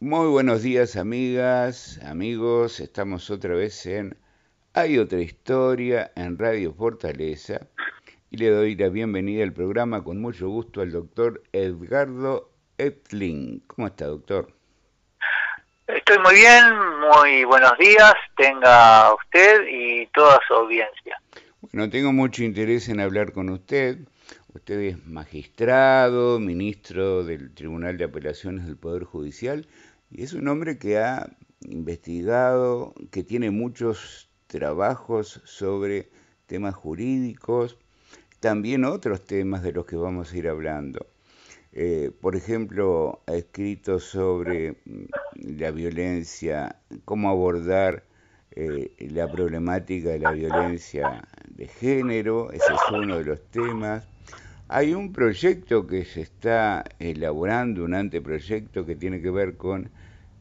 Muy buenos días amigas, amigos, estamos otra vez en Hay otra historia en Radio Fortaleza y le doy la bienvenida al programa con mucho gusto al doctor Edgardo Etling. ¿Cómo está doctor? Estoy muy bien, muy buenos días, tenga usted y toda su audiencia. Bueno, tengo mucho interés en hablar con usted. Usted es magistrado, ministro del Tribunal de Apelaciones del Poder Judicial y es un hombre que ha investigado, que tiene muchos trabajos sobre temas jurídicos, también otros temas de los que vamos a ir hablando. Eh, por ejemplo, ha escrito sobre mm, la violencia, cómo abordar eh, la problemática de la violencia de género, ese es uno de los temas. Hay un proyecto que se está elaborando, un anteproyecto que tiene que ver con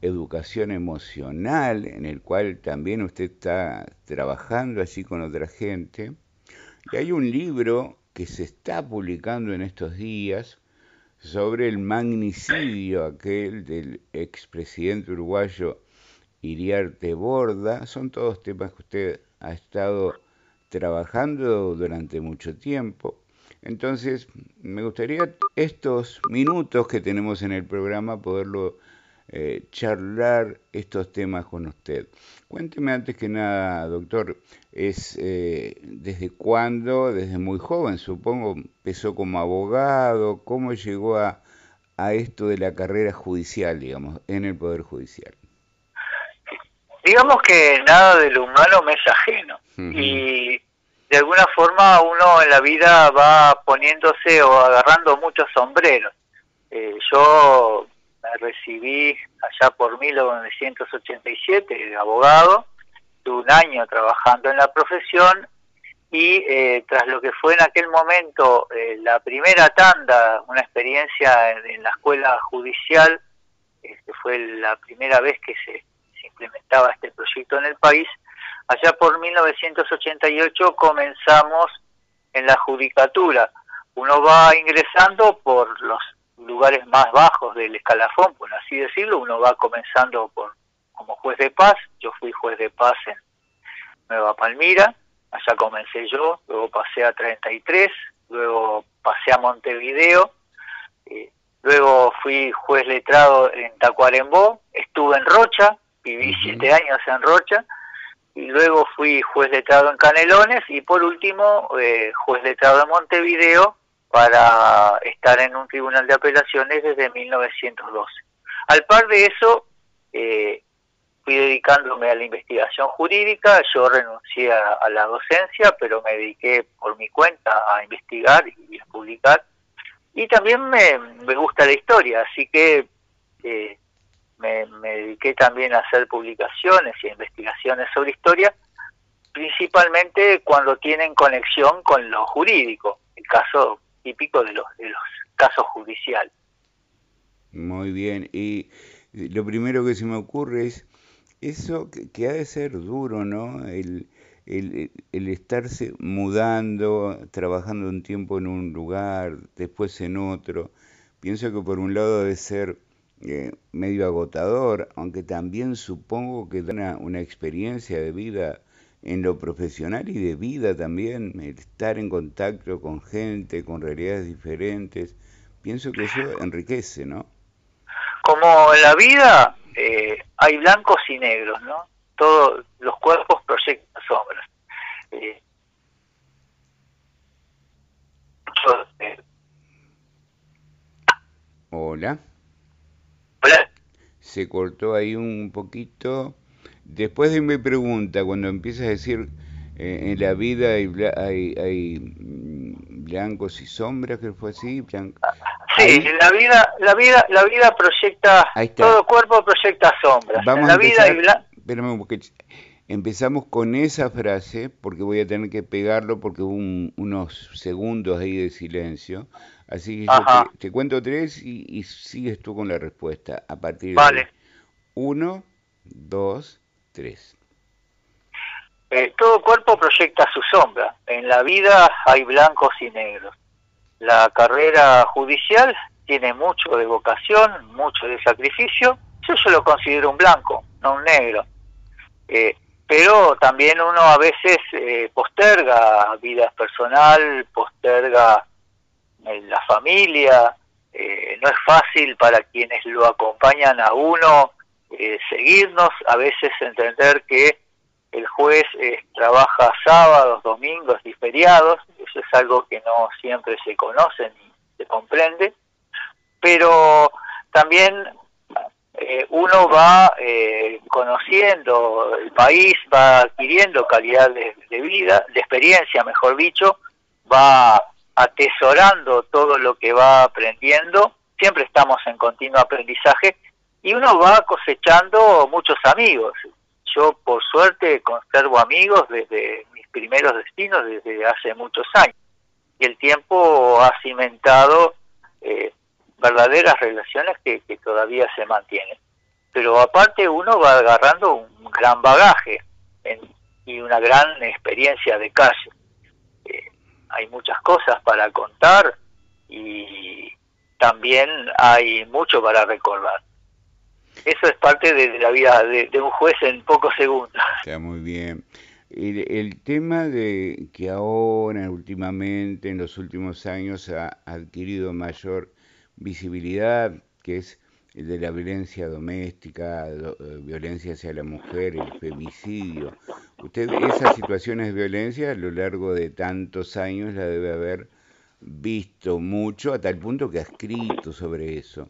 educación emocional, en el cual también usted está trabajando así con otra gente. Y hay un libro que se está publicando en estos días sobre el magnicidio aquel del expresidente uruguayo Iriarte Borda. Son todos temas que usted ha estado trabajando durante mucho tiempo. Entonces, me gustaría estos minutos que tenemos en el programa poderlo eh, charlar estos temas con usted. Cuénteme antes que nada, doctor, es eh, desde cuándo, desde muy joven, supongo, empezó como abogado, cómo llegó a, a esto de la carrera judicial, digamos, en el Poder Judicial. Digamos que nada de lo humano me es ajeno. Y de alguna forma uno en la vida va poniéndose o agarrando muchos sombreros. Eh, yo me recibí allá por 1987 de abogado, tuve un año trabajando en la profesión y eh, tras lo que fue en aquel momento eh, la primera tanda, una experiencia en, la escuela judicial, que fue la primera vez que se implementaba este proyecto en el país, Allá por 1988 comenzamos en la judicatura. Uno va ingresando por los lugares más bajos del escalafón, por así decirlo. Uno va comenzando por como juez de paz. Yo fui juez de paz en Nueva Palmira. Allá comencé yo. Luego pasé a 33. Luego pasé a Montevideo. Eh, luego fui juez letrado en Tacuarembó. Estuve en Rocha. Viví siete años en Rocha y luego fui juez letrado en Canelones y por último eh, juez letrado en Montevideo para estar en un tribunal de apelaciones desde 1912. Al par de eso, eh, fui dedicándome a la investigación jurídica, yo renuncié a, la docencia, pero me dediqué por mi cuenta a investigar y a publicar. Y también me, me gusta la historia, así que eh, me, dediqué también a hacer publicaciones y investigaciones sobre historia, principalmente cuando tienen conexión con lo jurídico, el caso típico de los, de los casos judiciales. Muy bien, y lo primero que se me ocurre es eso que, ha de ser duro, ¿no? El, el, el, estarse mudando, trabajando un tiempo en un lugar, después en otro. Pienso que por un lado debe ser eh, medio agotador, aunque también supongo que da una, experiencia de vida en lo profesional y de vida también, estar en contacto con gente, con realidades diferentes, pienso que eso enriquece, ¿no? Como en la vida eh, hay blancos y negros, ¿no? Todos los cuerpos proyectan sombras. Eh, Hola se cortó ahí un poquito. Después de mi pregunta, cuando empiezas a decir eh, en la vida hay, hay, hay, mm, blancos y sombras, que fue así, Sí, la vida, la vida, la vida proyecta, todo cuerpo proyecta sombras. Vamos la vida Espérame, porque empezamos con esa frase, porque voy a tener que pegarlo porque hubo unos segundos ahí de silencio. Así que yo te, cuento tres y, sigues tú con la respuesta a partir vale. de uno, dos, tres. Eh, todo cuerpo proyecta su sombra. En la vida hay blancos y negros. La carrera judicial tiene mucho de vocación, mucho de sacrificio, Eso yo lo considero un blanco, no un negro. Eh, pero también uno a veces eh, posterga vida personal, posterga eh, la familia, no es fácil para quienes lo acompañan a uno seguirnos, a veces entender que el juez trabaja sábados, domingos y feriados, eso es algo que no siempre se conoce ni se comprende, pero también eh, uno va eh, conociendo el país, va adquiriendo calidad de, vida, de experiencia, mejor dicho, va atesorando todo lo que va aprendiendo, siempre estamos en continuo aprendizaje y uno va cosechando muchos amigos. Yo por suerte conservo amigos desde mis primeros destinos, desde hace muchos años. Y el tiempo ha cimentado eh, verdaderas relaciones que, todavía se mantienen. Pero aparte uno va agarrando un gran bagaje y una gran experiencia de calle. Eh, hay muchas cosas para contar y también hay mucho para recordar. Eso es parte de, la vida de, un juez en pocos segundos. Está muy bien. El, el, tema de que ahora, últimamente, en los últimos años, ha adquirido mayor visibilidad, que es el de la violencia doméstica, eh, violencia hacia la mujer, el femicidio. Usted esas situaciones de violencia a lo largo de tantos años la debe haber visto mucho, a tal punto que ha escrito sobre eso.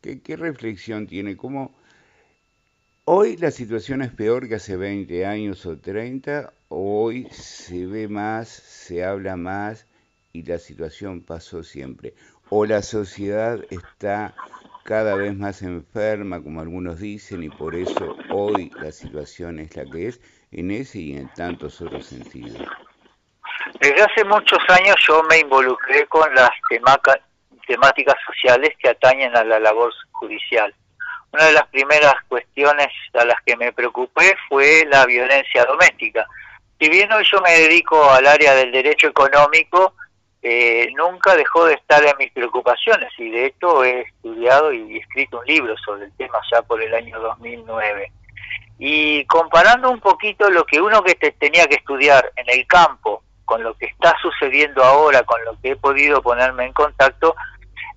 ¿Qué, qué reflexión tiene? ¿Cómo hoy la situación es peor que hace 20 años o 30? Hoy se ve más, se habla más y la situación pasó siempre o la sociedad está cada vez más enferma, como algunos dicen, y por eso hoy la situación es la que es, en ese y en tantos otros sentidos. Desde hace muchos años yo me involucré con las temáticas sociales que atañen a la labor judicial. Una de las primeras cuestiones a las que me preocupé fue la violencia doméstica. Si bien hoy yo me dedico al área del derecho económico, eh, nunca dejó de estar en mis preocupaciones y de hecho he estudiado y escrito un libro sobre el tema ya por el año 2009. Y comparando un poquito lo que uno que tenía que estudiar en el campo con lo que está sucediendo ahora, con lo que he podido ponerme en contacto,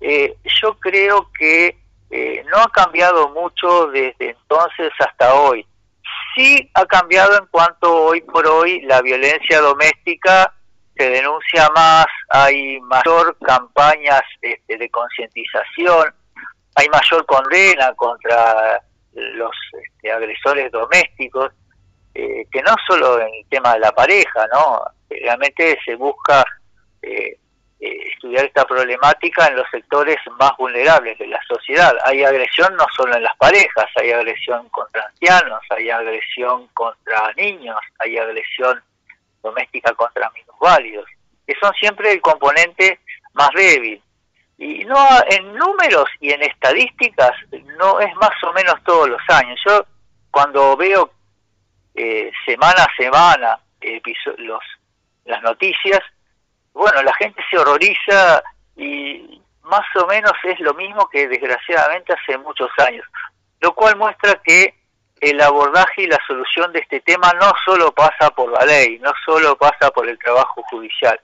eh, yo creo que eh, no ha cambiado mucho desde entonces hasta hoy. Sí ha cambiado en cuanto hoy por hoy la violencia doméstica se denuncia más, hay mayor campañas este, de concientización, hay mayor condena contra los este, agresores domésticos, eh, que no solo en el tema de la pareja, ¿no? Realmente se busca eh, eh, estudiar esta problemática en los sectores más vulnerables de la sociedad. Hay agresión no solo en las parejas, hay agresión contra ancianos, hay agresión contra niños, hay agresión doméstica contra minusválidos, que son siempre el componente más débil. Y no en números y en estadísticas no es más o menos todos los años. Yo cuando veo eh, semana a semana los, las noticias, bueno, la gente se horroriza y más o menos es lo mismo que desgraciadamente hace muchos años, lo cual muestra que el abordaje y la solución de este tema no solo pasa por la ley, no solo pasa por el trabajo judicial,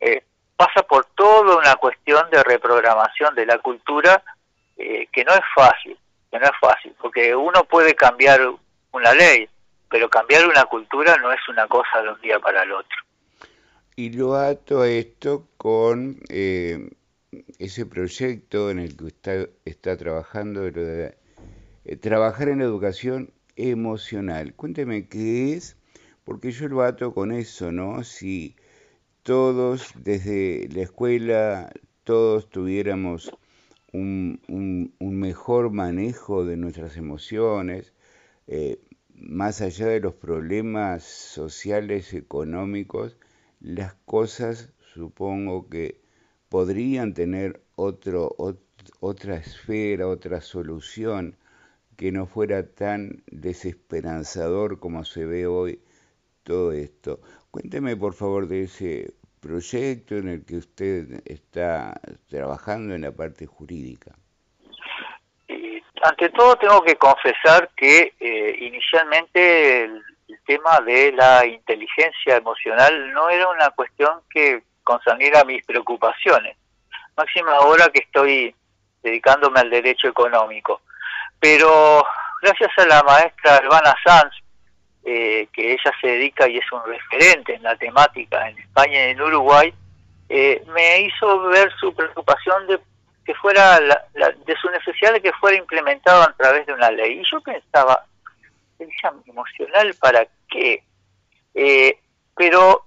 eh, pasa por toda una cuestión de reprogramación de la cultura eh, que no es fácil, que no es fácil, porque uno puede cambiar una ley, pero cambiar una cultura no es una cosa de un día para el otro. Y lo ato a esto con eh, ese proyecto en el que usted está trabajando, de eh, trabajar en la educación emocional. Cuénteme qué es, porque yo lo ato con eso, ¿no? Si todos desde la escuela, todos tuviéramos un, un, mejor manejo de nuestras emociones, eh, más allá de los problemas sociales, económicos, las cosas supongo que podrían tener otro, otra esfera, otra solución que no fuera tan desesperanzador como se ve hoy todo esto. Cuénteme por favor de ese proyecto en el que usted está trabajando en la parte jurídica. ante todo tengo que confesar que eh, inicialmente el, tema de la inteligencia emocional no era una cuestión que concerniera mis preocupaciones, máxima ahora que estoy dedicándome al derecho económico. Pero gracias a la maestra Albana Sanz, eh, que ella se dedica y es un referente en la temática en España y en Uruguay, eh, me hizo ver su preocupación de que fuera de su necesidad de que fuera implementado a través de una ley. Y yo pensaba, emocional para qué? Eh, pero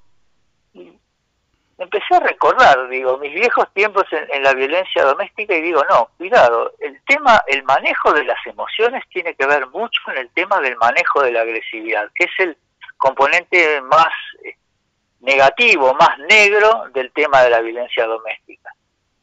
empecé a recordar, digo, mis viejos tiempos en, la violencia doméstica y digo, no, cuidado, el tema, el manejo de las emociones tiene que ver mucho con el tema del manejo de la agresividad, que es el componente más eh, negativo, más negro del tema de la violencia doméstica.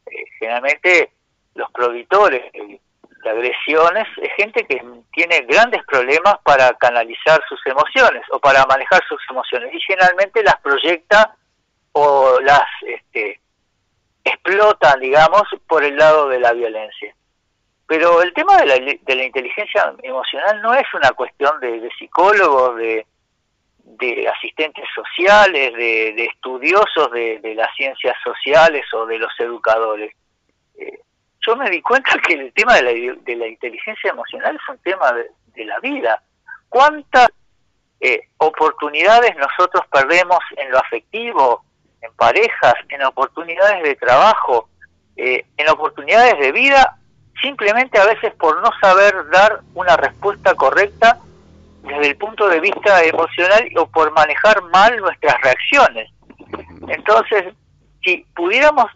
Eh, generalmente los prohibitores de agresiones es gente que tiene grandes problemas para canalizar sus emociones o para manejar sus emociones y generalmente las proyecta o las este, explotan, digamos, por el lado de la violencia. Pero el tema de la, de la inteligencia emocional no es una cuestión de, psicólogos, de, de asistentes sociales, de, estudiosos de, las ciencias sociales o de los educadores. Eh, yo me di cuenta que el tema de la, de la inteligencia emocional es un tema de, la vida. ¿Cuántas eh, oportunidades nosotros perdemos en lo afectivo, en parejas, en oportunidades de trabajo, eh, en oportunidades de vida, simplemente a veces por no saber dar una respuesta correcta desde el punto de vista emocional o por manejar mal nuestras reacciones. Entonces, si pudiéramos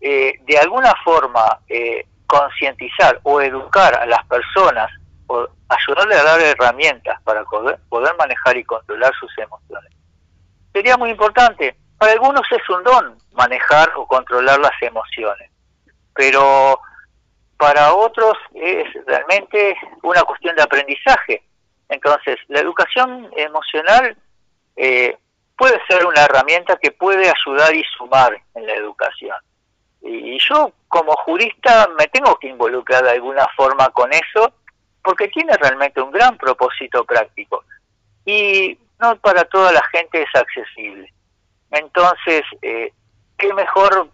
eh, de alguna forma eh, concientizar o educar a las personas o ayudarle a dar herramientas para poder manejar y controlar sus emociones, sería muy importante. Para algunos es un don manejar o controlar las emociones, pero para otros es realmente una cuestión de aprendizaje. Entonces, la educación emocional eh, puede ser una herramienta que puede ayudar y sumar en la educación. Y yo como jurista me tengo que involucrar de alguna forma con eso porque tiene realmente un gran propósito práctico. Y no para toda la gente es accesible. Entonces, eh, ¿qué mejor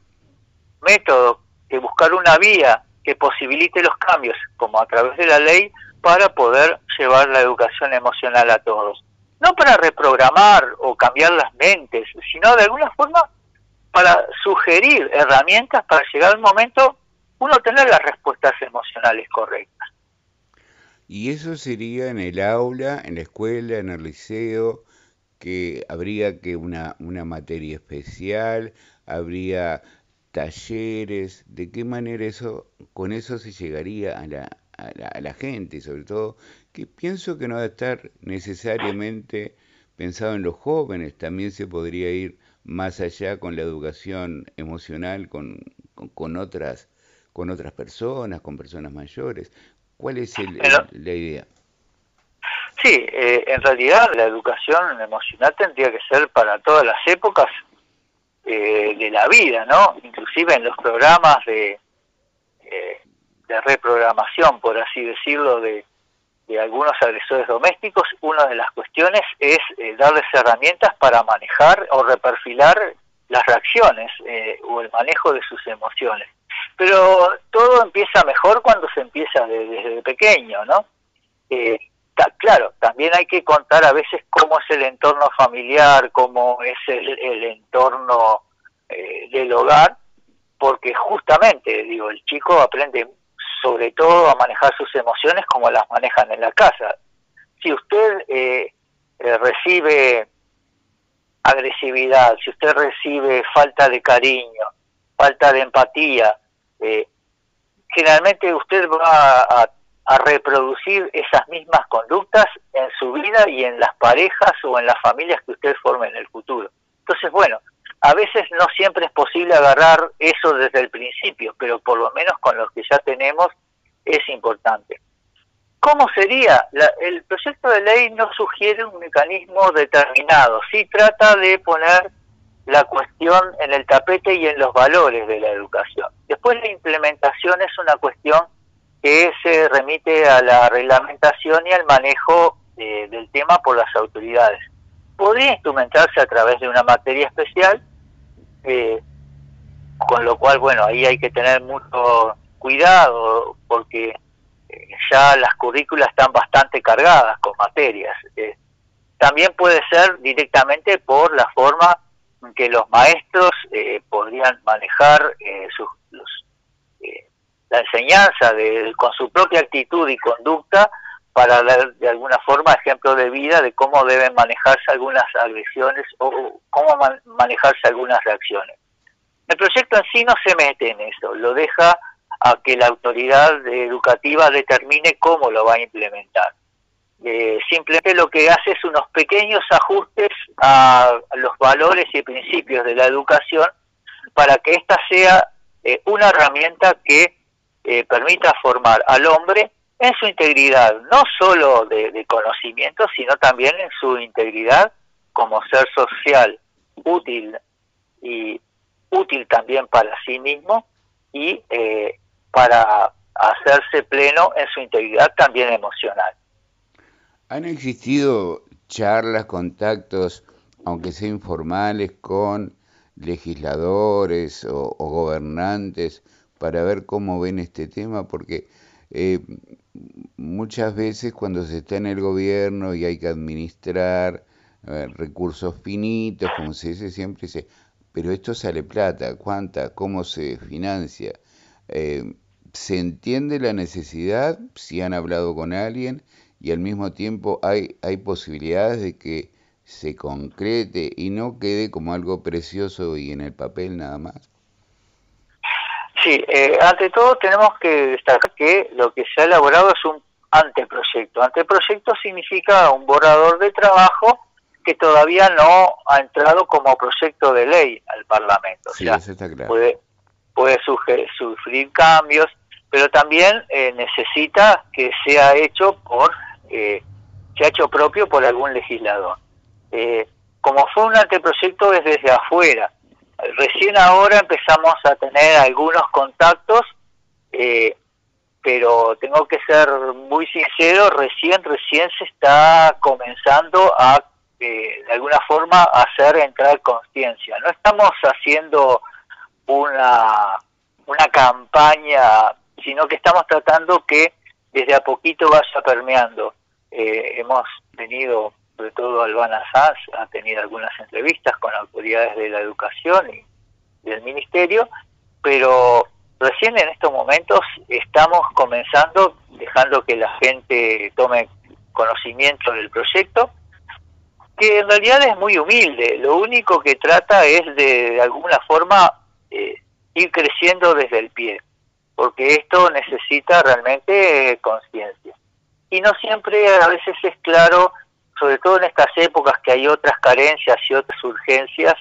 método que buscar una vía que posibilite los cambios, como a través de la ley, para poder llevar la educación emocional a todos? No para reprogramar o cambiar las mentes, sino de alguna forma para sugerir herramientas para llegar al momento uno tener las respuestas emocionales correctas. Y eso sería en el aula, en la escuela, en el liceo, que habría que una, una materia especial, habría talleres, de qué manera eso, con eso se llegaría a la, a la, gente, sobre todo, que pienso que no debe estar necesariamente pensado en los jóvenes, también se podría ir más allá con la educación emocional, con, con, otras con otras personas, con personas mayores. ¿Cuál es la idea? Sí, eh, en realidad la educación emocional tendría que ser para todas las épocas eh, de la vida, ¿no? Inclusive en los programas de, eh, reprogramación, por así decirlo, de, algunos agresores domésticos, una de las cuestiones es darles herramientas para manejar o reperfilar las reacciones o el manejo de sus emociones. Pero todo empieza mejor cuando se empieza desde pequeño, ¿no? Claro, también hay que contar a veces cómo es el entorno familiar, cómo es el, entorno eh, del hogar, porque justamente, digo, el chico aprende sobre todo a manejar sus emociones como las manejan en la casa. Si usted eh, eh, recibe agresividad, si usted recibe falta de cariño, falta de empatía, generalmente usted va a reproducir esas mismas conductas en su vida y en las parejas o en las familias que usted forme en el futuro. Entonces, bueno, a veces no siempre es posible agarrar eso desde el principio, pero por lo menos con los que ya tenemos es importante. ¿Cómo sería? el proyecto de ley no sugiere un mecanismo determinado, sí trata de poner la cuestión en el tapete y en los valores de la educación. Después la implementación es una cuestión que se remite a la reglamentación y al manejo eh, del tema por las autoridades. Podría instrumentarse a través de una materia especial, eh, con lo cual, bueno, ahí hay que tener mucho cuidado porque eh, ya las currículas están bastante cargadas con materias. también puede ser directamente por la forma que los maestros podrían manejar sus, la enseñanza de, con su propia actitud y conducta para dar de alguna forma ejemplo de vida de cómo deben manejarse algunas agresiones o cómo manejarse algunas reacciones. El proyecto en sí no se mete en eso, lo deja a que la autoridad educativa determine cómo lo va a implementar. Eh, simplemente lo que hace es unos pequeños ajustes a los valores y principios de la educación para que ésta sea eh, una herramienta que eh, permita formar al hombre en su integridad, no solo de, conocimiento, sino también en su integridad como ser social, útil y útil también para sí mismo y eh, para hacerse pleno en su integridad también emocional. ¿Han existido charlas, contactos, aunque sean informales, con legisladores o gobernantes para ver cómo ven este tema? Porque eh, muchas veces cuando se está en el gobierno y hay que administrar eh, recursos finitos, como se dice siempre, dice, pero esto sale plata, ¿cuánta? ¿Cómo se financia? Eh, ¿Se entiende la necesidad si han hablado con alguien y al mismo tiempo hay, hay posibilidades de que se concrete y no quede como algo precioso y en el papel nada más? Sí, eh, ante todo tenemos que destacar que lo que se ha elaborado es un anteproyecto. Anteproyecto significa un borrador de trabajo que todavía no ha entrado como proyecto de ley al Parlamento. Sí, eso está claro. Puede, puede sufrir cambios, pero también eh, necesita que sea hecho por, eh, sea hecho propio por algún legislador. Eh, como fue un anteproyecto es desde afuera, Recién ahora empezamos a tener algunos contactos, eh, pero tengo que ser muy sincero, recién, recién se está comenzando a, eh, de alguna forma, hacer entrar conciencia. No estamos haciendo una, una campaña, sino que estamos tratando que desde a poquito vaya permeando. Eh, hemos tenido sobre todo Albana Sanz ha tenido algunas entrevistas con autoridades de la educación y del ministerio, pero recién en estos momentos estamos comenzando, dejando que la gente tome conocimiento del proyecto, que en realidad es muy humilde, lo único que trata es de, alguna forma eh, ir creciendo desde el pie, porque esto necesita realmente conciencia. Y no siempre a veces es claro sobre todo en estas épocas que hay otras carencias y otras urgencias,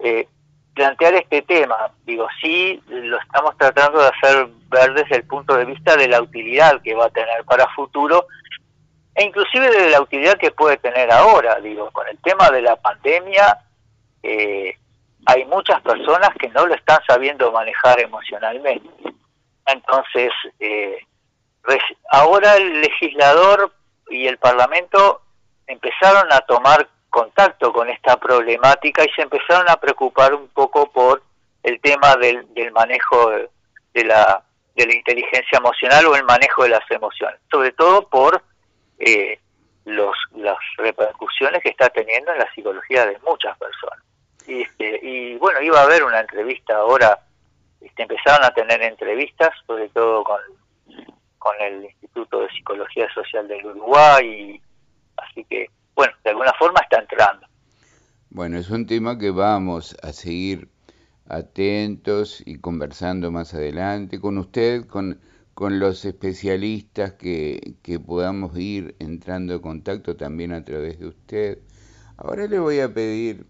eh, plantear este tema. Digo, sí, lo estamos tratando de hacer ver desde el punto de vista de la utilidad que va a tener para futuro e inclusive de la utilidad que puede tener ahora. Digo, con el tema de la pandemia, eh, hay muchas personas que no lo están sabiendo manejar emocionalmente. Entonces, eh, ahora el legislador y el Parlamento empezaron a tomar contacto con esta problemática y se empezaron a preocupar un poco por el tema del, manejo de, la, de la inteligencia emocional o el manejo de las emociones, sobre todo por eh, los, las repercusiones que está teniendo en la psicología de muchas personas. Y, este, y bueno, iba a haber una entrevista ahora, este, empezaron a tener entrevistas, sobre todo con, con el Instituto de Psicología Social del Uruguay y Así que, bueno, de alguna forma está entrando. Bueno, es un tema que vamos a seguir atentos y conversando más adelante con usted, con, con los especialistas que, que podamos ir entrando en contacto también a través de usted. Ahora le voy a pedir,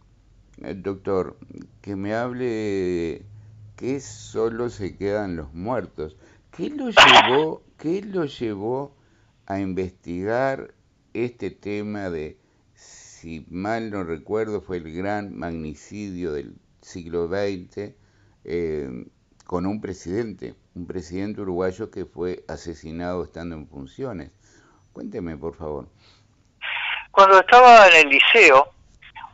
eh, doctor, que me hable de qué solo se quedan los muertos. ¿Qué lo llevó, qué lo llevó a investigar este tema de, si mal no recuerdo, fue el gran magnicidio del siglo XX eh, con un presidente. un presidente uruguayo que fue asesinado estando en funciones. Cuénteme, por favor. Cuando estaba en el liceo,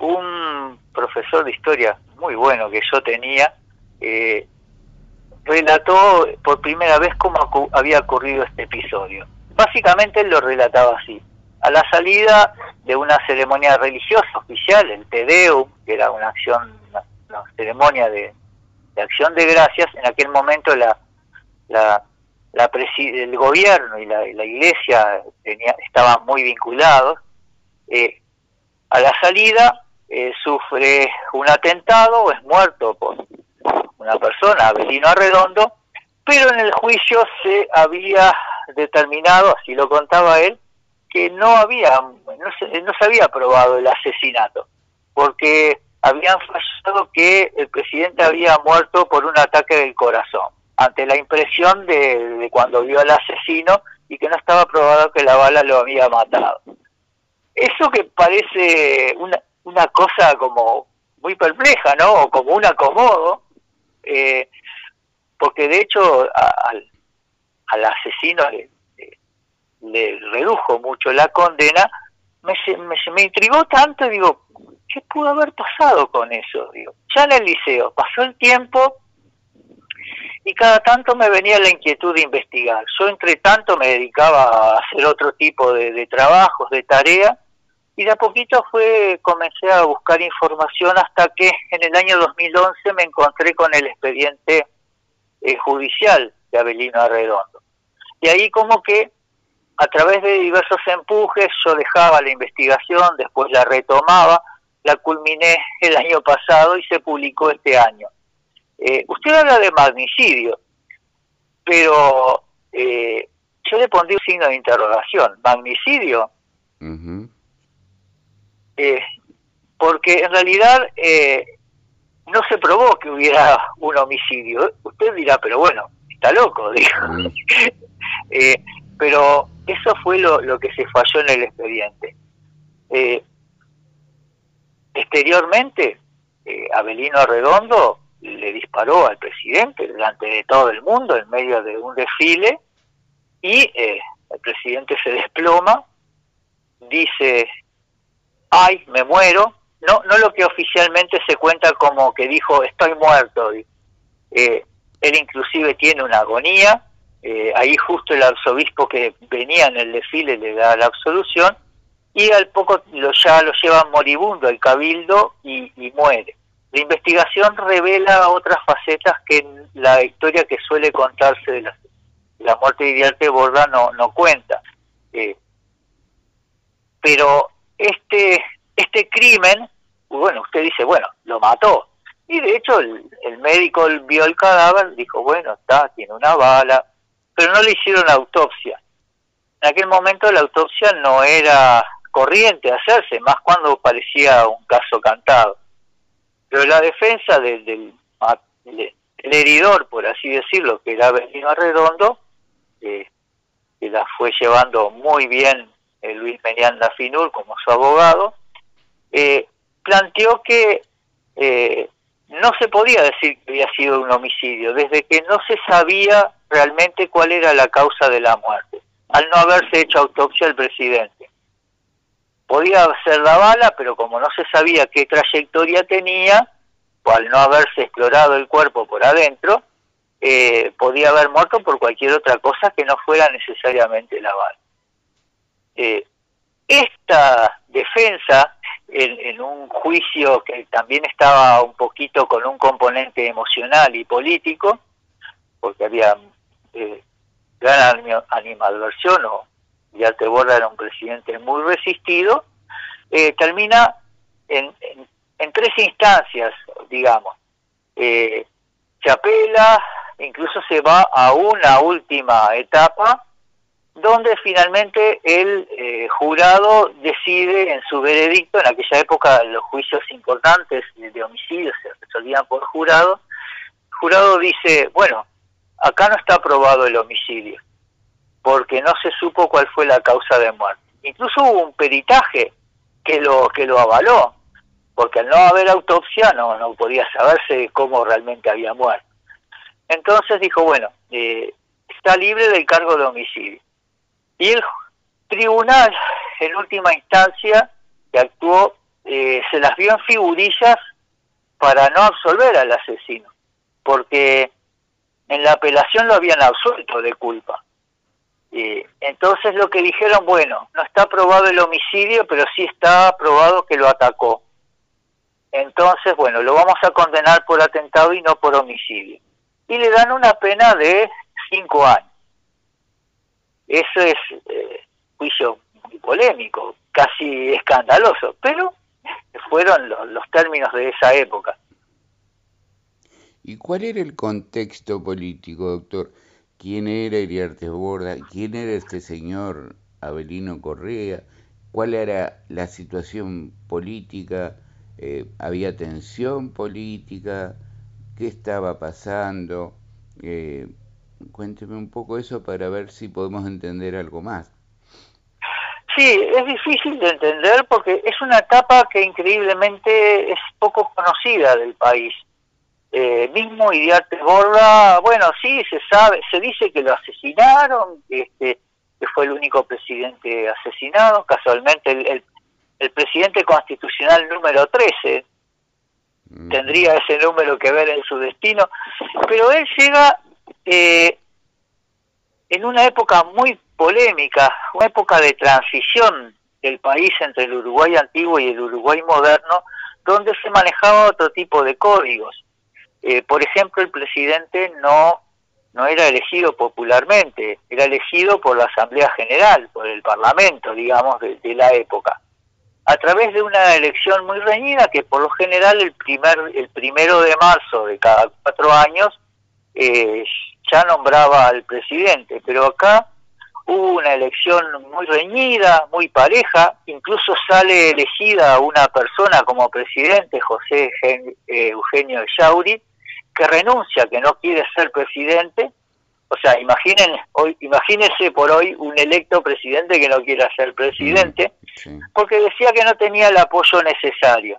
un profesor de historia muy bueno que yo tenía, eh, relató por primera vez cómo había ocurrido este episodio. Básicamente él lo relataba así. A la salida de una ceremonia religiosa oficial, el Te Deum, que era una acción, ceremonia de, acción de gracias, en aquel momento la, la, la el gobierno y la, iglesia tenía, estaban muy vinculados. Eh, a la salida eh, sufre un atentado o es muerto por una persona, Abelino Arredondo, pero en el juicio se había determinado, así lo contaba él, que no había, no se, no se había probado el asesinato, porque habían fallado que el presidente había muerto por un ataque del corazón, ante la impresión de, cuando vio al asesino y que no estaba probado que la bala lo había matado. Eso que parece una, una cosa como muy perpleja, ¿no? O como un acomodo, eh, porque de hecho al, al asesino le, le, redujo mucho la condena, me, me, me intrigó tanto digo, ¿qué pudo haber pasado con eso? Digo, ya en el liceo, pasó el tiempo y cada tanto me venía la inquietud de investigar. Yo entre tanto me dedicaba a hacer otro tipo de, de trabajos, de tareas, y de a poquito fue comencé a buscar información hasta que en el año 2011 me encontré con el expediente eh, judicial de Abelino Arredondo. Y ahí como que a través de diversos empujes yo dejaba la investigación, después la retomaba, la culminé el año pasado y se publicó este año. Eh, usted habla de magnicidio, pero eh, yo le pondría un signo de interrogación. ¿Magnicidio? Eh, porque en realidad eh, no se probó que hubiera un homicidio. Usted dirá, pero bueno, está loco, dijo. pero eso fue lo, que se falló en el expediente. exteriormente, Abelino Arredondo le disparó al presidente delante de todo el mundo en medio de un desfile y el presidente se desploma, dice ay, me muero, no, no lo que oficialmente se cuenta como que dijo estoy muerto. Eh, él inclusive tiene una agonía, eh, ahí justo el arzobispo que venía en el desfile le da la absolución y al poco lo, ya lo llevan moribundo el cabildo y, muere. La investigación revela otras facetas que la historia que suele contarse de la, muerte de Iriarte Borda no, no cuenta. Eh, pero este, este crimen, bueno, usted dice, bueno, lo mató. Y de hecho el, médico vio el cadáver, dijo, bueno, está, tiene una bala, pero no le hicieron autopsia. En aquel momento la autopsia no era corriente hacerse, más cuando parecía un caso cantado. Pero la defensa del, del, heridor, por así decirlo, que era Benino Redondo, eh, que la fue llevando muy bien eh, Luis Merianda Finur como su abogado, eh, planteó que eh, no se podía decir que había sido un homicidio, desde que no se sabía realmente cuál era la causa de la muerte, al no haberse hecho autopsia al presidente. Podía ser la bala, pero como no se sabía qué trayectoria tenía, o al no haberse explorado el cuerpo por adentro, podía haber muerto por cualquier otra cosa que no fuera necesariamente la bala. Eh, esta defensa, en, un juicio que también estaba un poquito con un componente emocional y político, porque había eh, gran animadversión, o ya te borra era un presidente muy resistido, eh, termina en, en, tres instancias, digamos. Eh, se apela, incluso se va a una última etapa donde finalmente el eh, jurado decide en su veredicto, en aquella época los juicios importantes de homicidio se resolvían por jurado, el jurado dice, bueno, acá no está aprobado el homicidio, porque no se supo cuál fue la causa de muerte. Incluso hubo un peritaje que lo, que lo avaló, porque al no haber autopsia no, no podía saberse cómo realmente había muerto. Entonces dijo, bueno, eh, está libre del cargo de homicidio. Y el tribunal, en última instancia, que actuó, eh, se las vio en figurillas para no absolver al asesino, porque en la apelación lo habían absuelto de culpa. Eh, entonces lo que dijeron, bueno, no está probado el homicidio, pero sí está probado que lo atacó. Entonces, bueno, lo vamos a condenar por atentado y no por homicidio. Y le dan una pena de cinco años. Eso es eh, juicio muy polémico, casi escandaloso, pero fueron los términos de esa época. ¿Y cuál era el contexto político, doctor? ¿Quién era Iriarte Borda? ¿Quién era este señor Abelino Correa? ¿Cuál era la situación política? Eh, ¿Había tensión política? ¿Qué estaba pasando? Eh, cuénteme un poco eso para ver si podemos entender algo más. Sí, es difícil de entender porque es una etapa que increíblemente es poco conocida del país. Eh, mismo Idiarte Borda, bueno, sí, se sabe, se dice que lo asesinaron, este, que fue el único presidente asesinado, casualmente el, el, presidente constitucional número 13 mm. tendría ese número que ver en su destino, pero él llega eh, en una época muy polémica, una época de transición del país entre el Uruguay antiguo y el Uruguay moderno, donde se manejaba otro tipo de códigos. Eh, por ejemplo, el presidente no, no era elegido popularmente, era elegido por la Asamblea General, por el Parlamento, digamos, de, la época, a través de una elección muy reñida que por lo general el, primer, el primero de marzo de cada cuatro años eh, ya nombraba al presidente, pero acá hubo una elección muy reñida, muy pareja, incluso sale elegida una persona como presidente, José eh, Eugenio Yauri, que renuncia, que no quiere ser presidente, o sea, imaginen hoy, imagínense por hoy un electo presidente que no quiera ser presidente, mm, porque decía que no tenía el apoyo necesario.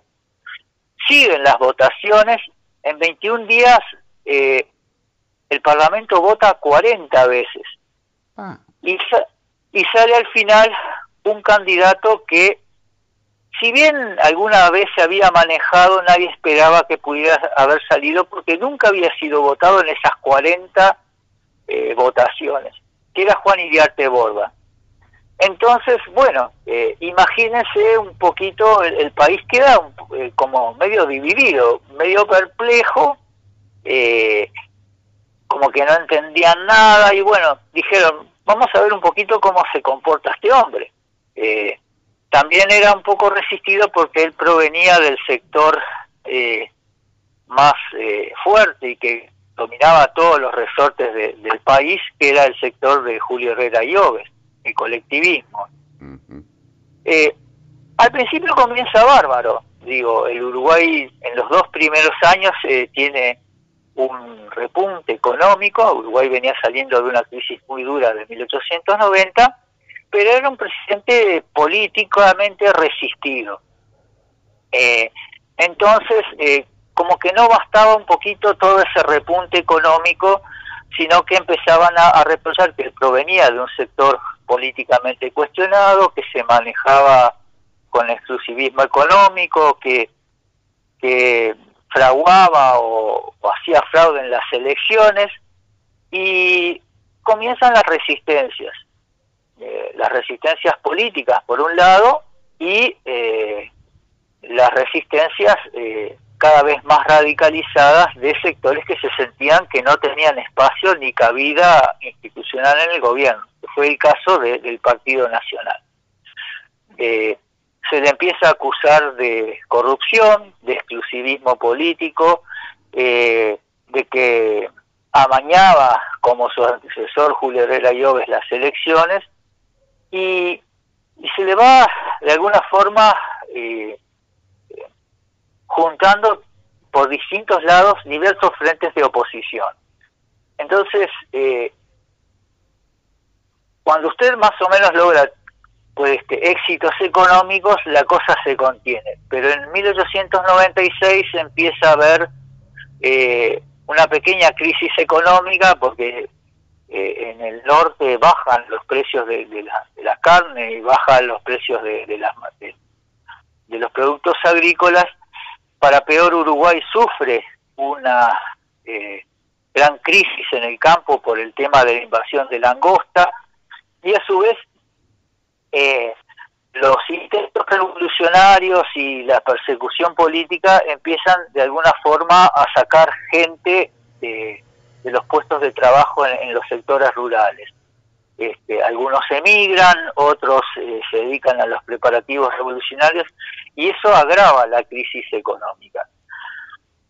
Siguen las votaciones, en 21 días eh, el Parlamento vota 40 veces. Ah. Y, y sale al final un candidato que si bien alguna vez se había manejado, nadie esperaba que pudiera haber salido porque nunca había sido votado en esas 40 eh, votaciones, que era Juan Iriarte Borba. Entonces, bueno, eh, imagínense un poquito, el, país queda eh, como medio dividido, medio perplejo, como que no entendían nada y bueno, dijeron, vamos a ver un poquito cómo se comporta este hombre. Eh, también era un poco resistido porque él provenía del sector eh, más eh, fuerte y que dominaba todos los resortes del país, que era el sector de Julio Herrera y Oves, el colectivismo. Eh, al principio comienza bárbaro, digo, el Uruguay en los dos primeros años tiene un repunte económico, Uruguay venía saliendo de una crisis muy dura de 1890, pero era un presidente políticamente resistido. Eh, entonces, eh, como que no bastaba un poquito todo ese repunte económico, sino que empezaban a, reprochar que provenía de un sector políticamente cuestionado, que se manejaba con exclusivismo económico, que, que fraguaba o hacía fraude en las elecciones, y comienzan las resistencias. Eh, las resistencias políticas por un lado y eh, las resistencias eh, cada vez más radicalizadas de sectores que se sentían que no tenían espacio ni cabida institucional en el gobierno, fue el caso del Partido Nacional. se le empieza a acusar de corrupción, de exclusivismo político, de que amañaba como su antecesor Julio Herrera Lloves las elecciones y, se le va de alguna forma eh, juntando por distintos lados diversos frentes de oposición. Entonces, eh, cuando usted más o menos logra pues, este, éxitos económicos, la cosa se contiene. Pero en 1896 empieza a haber eh, una pequeña crisis económica porque eh, en el norte bajan los precios de, la, carne y bajan los precios de, las, de, los productos agrícolas. Para peor, Uruguay sufre una eh, gran crisis en el campo por el tema de la invasión de langosta y a su vez eh, los intentos revolucionarios y la persecución política empiezan de alguna forma a sacar gente de, los puestos de trabajo en, los sectores rurales. Este, algunos emigran, otros eh, se dedican a los preparativos revolucionarios y eso agrava la crisis económica.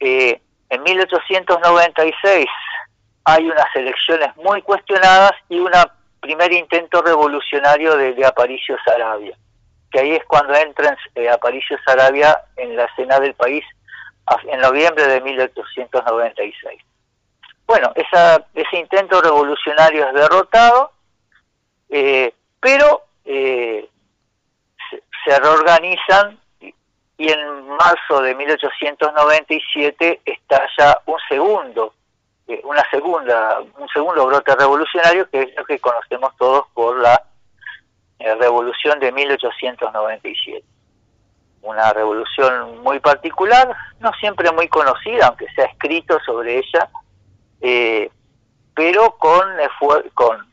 Eh, en 1896 hay unas elecciones muy cuestionadas y un primer intento revolucionario de, de Aparicio Sarabia que ahí es cuando entra eh, Aparicio Sarabia en la escena del país en noviembre de 1896. Bueno, esa, ese intento revolucionario es derrotado, eh, pero eh, se, reorganizan y en marzo de 1897 estalla un segundo, eh, una segunda, un segundo brote revolucionario que es lo que conocemos todos por la eh, revolución de 1897. Una revolución muy particular, no siempre muy conocida, aunque se ha escrito sobre ella, eh, pero con, con,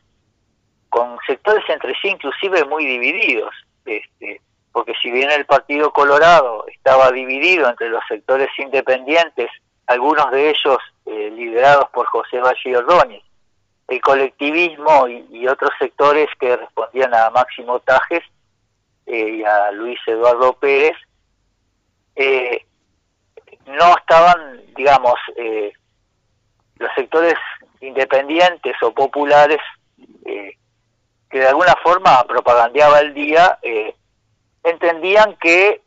con sectores entre sí inclusive muy divididos. Este, porque si bien el Partido Colorado estaba dividido entre los sectores independientes, algunos de ellos eh, liderados por José Valle Ordóñez, el colectivismo y, otros sectores que respondían a Máximo Tajes eh, y a Luis Eduardo Pérez, eh, no estaban, digamos, eh, los sectores independientes o populares que de alguna forma propagandeaba el día, entendían que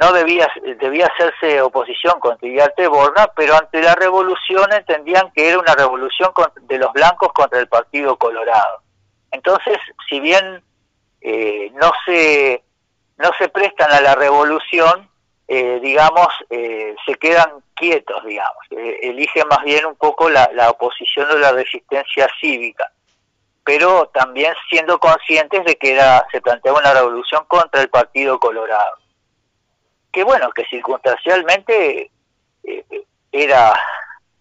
no debía, debía hacerse oposición contra Iriarte Borna, pero ante la revolución entendían que era una revolución de los blancos contra el Partido Colorado. Entonces, si bien eh, no, se, no se prestan a la revolución, eh, digamos, eh, se quedan quietos, digamos, eligen más bien un poco la, la oposición o la resistencia cívica pero también siendo conscientes de que era, se planteaba una revolución contra el Partido Colorado que bueno, que circunstancialmente eh, era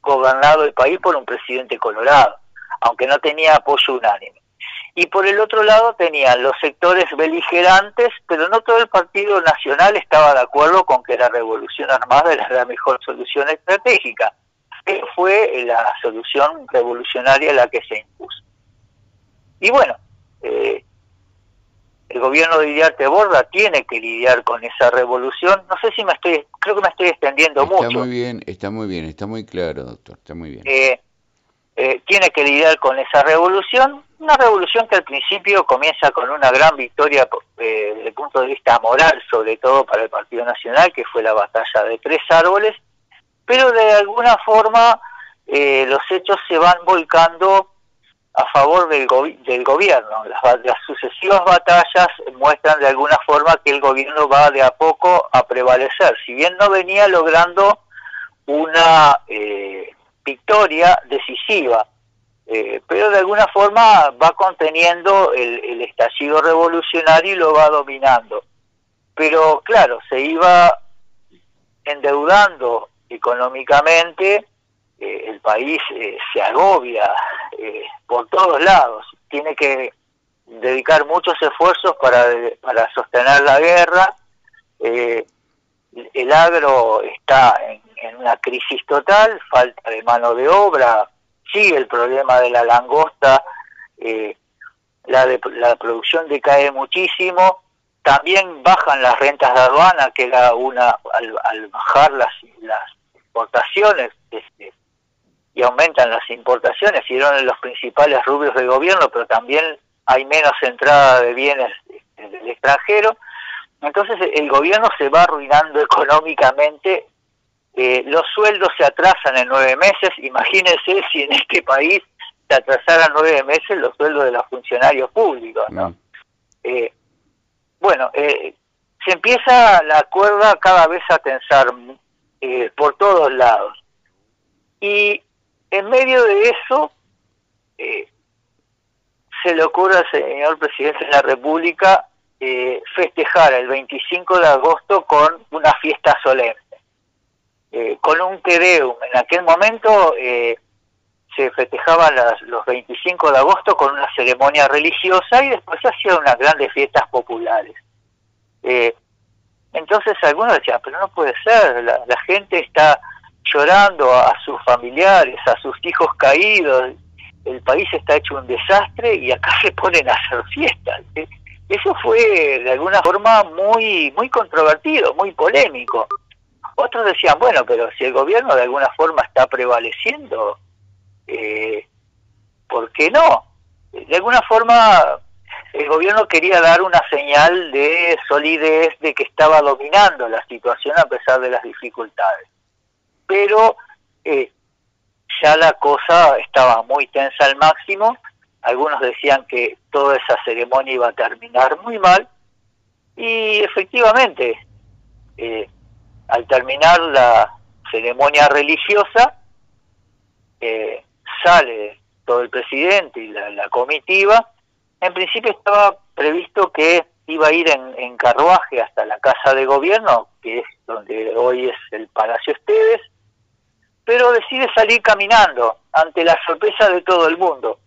gobernado el país por un presidente colorado, aunque no tenía apoyo unánime. Y por el otro lado tenían los sectores beligerantes, pero no todo el Partido Nacional estaba de acuerdo con que la revolución armada era la mejor solución estratégica. Pero fue la solución revolucionaria la que se impuso. Y bueno, eh, el gobierno de Iriarte Borda tiene que lidiar con esa revolución. No sé si me estoy, creo que me estoy extendiendo mucho. Está muy bien, está muy bien, está muy claro, doctor, está muy bien. Eh, eh, tiene que lidiar con esa revolución, una revolución que al principio comienza con una gran victoria eh, desde el punto de vista moral, sobre todo para el Partido Nacional, que fue la batalla de tres árboles, pero de alguna forma los hechos se van volcando a favor del, del gobierno. Las, sucesivas batallas muestran de alguna forma que el gobierno va de a poco a prevalecer, si bien no venía logrando una eh, victoria decisiva, eh, pero de alguna forma va conteniendo el, el estallido revolucionario y lo va dominando. Pero claro, se iba endeudando económicamente, eh, el país se agobia, eh, por todos lados. Tiene que dedicar muchos esfuerzos para, para sostener la guerra. Eh, el agro está en, una crisis total, falta de mano de obra, sigue el problema de la langosta, eh, la, de, la producción decae muchísimo, también bajan las rentas de aduana, que era una, al, bajar las, exportaciones, este, y aumentan las importaciones y eran los principales rubios del gobierno, pero también hay menos entrada de bienes del extranjero. Entonces el gobierno se va arruinando económicamente, eh, los sueldos se atrasan en nueve meses, imagínense si en este país se atrasaran nueve meses los sueldos de los funcionarios públicos. ¿no? Eh, bueno, eh, se empieza la cuerda cada vez a tensar por todos lados Y en medio de eso, eh, se le ocurre al señor presidente de la República eh, festejar el 25 de agosto con una fiesta solemne, eh, con un tedeum. En aquel momento eh, se festejaban los 25 de agosto con una ceremonia religiosa y después se hacían unas grandes fiestas populares. entonces algunos decían, pero no puede ser, la, la gente está llorando a sus familiares, a sus hijos caídos, el país está hecho un desastre y acá se ponen a hacer fiestas. Eso fue de alguna forma muy, muy controvertido, muy polémico. Otros decían, bueno, pero si el gobierno de alguna forma está prevaleciendo, eh, ¿por qué no? De alguna forma el gobierno quería dar una señal de solidez de que estaba dominando la situación a pesar de las dificultades. Pero eh, ya la cosa estaba muy tensa al máximo, algunos decían que toda esa ceremonia iba a terminar muy mal, y efectivamente, eh, al terminar la ceremonia religiosa, eh, sale todo el presidente y la, comitiva, en principio estaba previsto que iba a ir en, en, carruaje hasta la casa de gobierno, que es donde hoy es el Palacio Esteves, pero decide salir caminando ante la sorpresa de todo el mundo.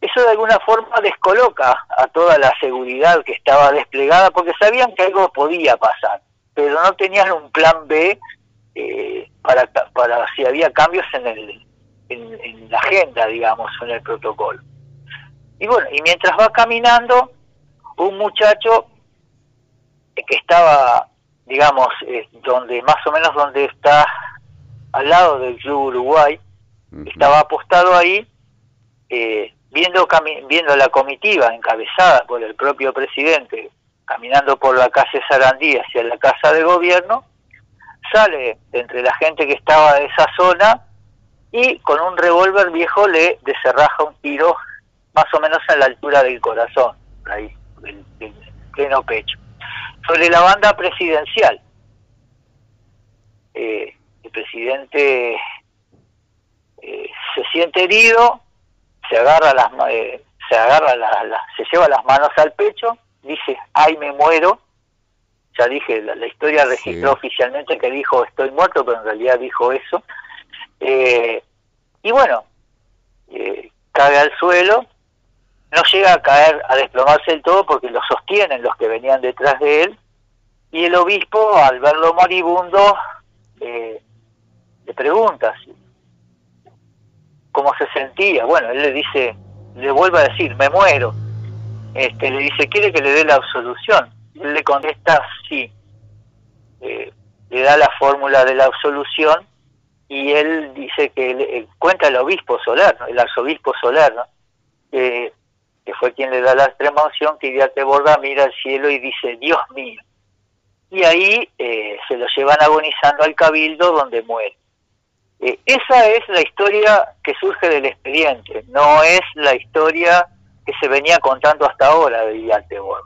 Eso de alguna forma descoloca a toda la seguridad que estaba desplegada porque sabían que algo podía pasar, pero no tenían un plan B eh, para, para si había cambios en, el, en, la agenda, digamos, en el protocolo. Y bueno, y mientras va caminando, un muchacho que estaba, digamos, eh, donde más o menos donde está al lado del Club Uruguay, estaba apostado ahí, eh, viendo, viendo la comitiva encabezada por el propio presidente, caminando por la calle Sarandí hacia la casa de gobierno, sale entre la gente que estaba de esa zona y con un revólver viejo le deserraja un tiro más o menos a la altura del corazón, ahí, del, pleno pecho, sobre la banda presidencial. Eh, el presidente eh, se siente herido, se agarra las eh, se agarra se lleva las manos al pecho, dice ay me muero, ya dije la, historia registró oficialmente que dijo estoy muerto, pero en realidad dijo eso, eh, y bueno cae al suelo, no llega a caer a desplomarse del todo porque lo sostienen los que venían detrás de él, y el obispo al verlo moribundo eh, le pregunta cómo se sentía. Bueno, él le dice, le vuelve a decir, me muero. Este, le dice, ¿quiere que le dé la absolución? Él le contesta, sí. Eh, le da la fórmula de la absolución y él dice que le, eh, cuenta el obispo solar, el arzobispo solar, que fue quien le da la extrema unción, que ya te borda, mira al cielo y dice, Dios mío. Y ahí eh, se lo llevan agonizando al cabildo donde muere. Eh, esa es la historia que surge del expediente, no es la historia que se venía contando hasta ahora de Villatebor.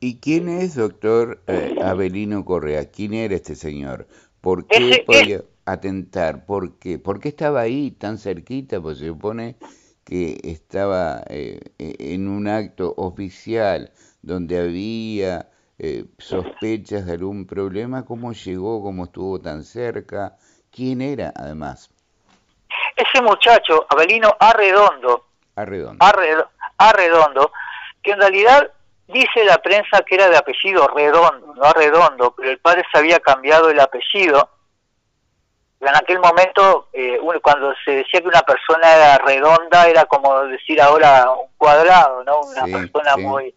¿Y quién es, doctor eh, Abelino Correa? ¿Quién era este señor? ¿Por qué podía atentar? ¿Por qué? ¿Por qué estaba ahí tan cerquita? Pues se supone que estaba eh, en un acto oficial donde había sospechas de algún problema. ¿Cómo llegó? ¿Cómo estuvo tan cerca? ¿Quién era, además? Ese muchacho, Abelino Arredondo, Arredondo. Arredondo, que en realidad dice la prensa que era de apellido Redondo, no Arredondo, pero el padre se había cambiado el apellido. En aquel momento, eh, cuando se decía que una persona era redonda, era como decir ahora un cuadrado, ¿no? Una persona muy,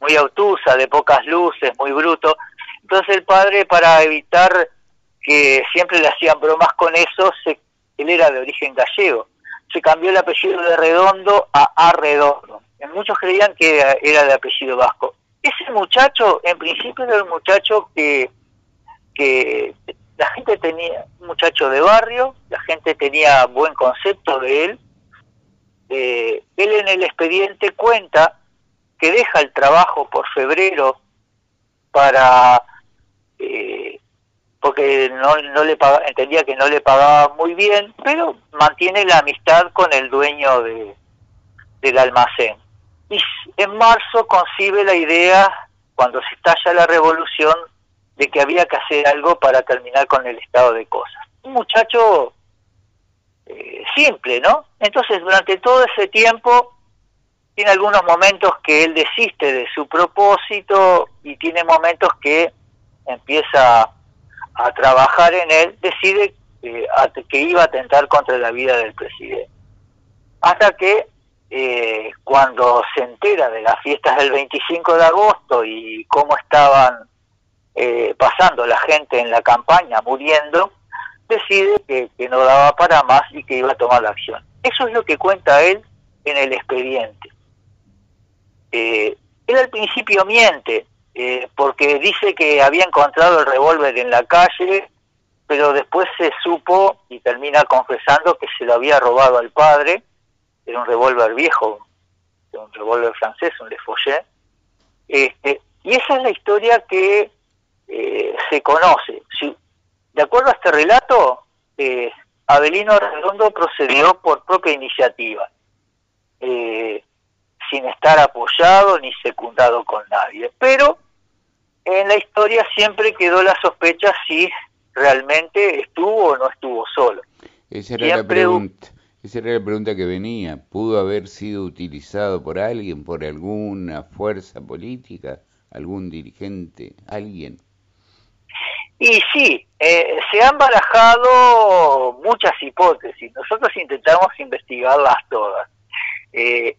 muy obtusa, de pocas luces, muy bruto. Entonces el padre, para evitar que siempre le hacían bromas con eso, se, él era de origen gallego. Se cambió el apellido de Redondo a Arredondo. Muchos creían que era de apellido vasco. Ese muchacho, en principio era un muchacho que, que la gente tenía, un muchacho de barrio, la gente tenía buen concepto de él. Eh, él en el expediente cuenta que deja el trabajo por febrero para eh, porque no, no le entendía que no le pagaba muy bien, pero mantiene la amistad con el dueño de, del almacén. Y en marzo concibe la idea, cuando se estalla la revolución, de que había que hacer algo para terminar con el estado de cosas. Un muchacho eh, simple, ¿no? Entonces, durante todo ese tiempo, tiene algunos momentos que él desiste de su propósito y tiene momentos que empieza a trabajar en él, decide eh, que iba a atentar contra la vida del presidente. Hasta que eh, cuando se entera de las fiestas del 25 de agosto y cómo estaban eh, pasando la gente en la campaña, muriendo, decide que, no daba para más y que iba a tomar la acción. Eso es lo que cuenta él en el expediente. Él al principio miente, eh, porque dice que había encontrado el revólver en la calle, pero después se supo y termina confesando que se lo había robado al padre, era un revólver viejo, un revólver francés, un Le este, y esa es la historia que eh, se conoce. Si, de acuerdo a este relato, eh, Abelino Redondo procedió por propia iniciativa, eh, sin estar apoyado ni secundado con nadie. Pero en la historia siempre quedó la sospecha si realmente estuvo o no estuvo solo. Esa era, la pregunta, esa era la pregunta que venía. ¿Pudo haber sido utilizado por alguien, por alguna fuerza política, algún dirigente, alguien? Y sí, eh, se han barajado muchas hipótesis. Nosotros intentamos investigarlas todas. Eh,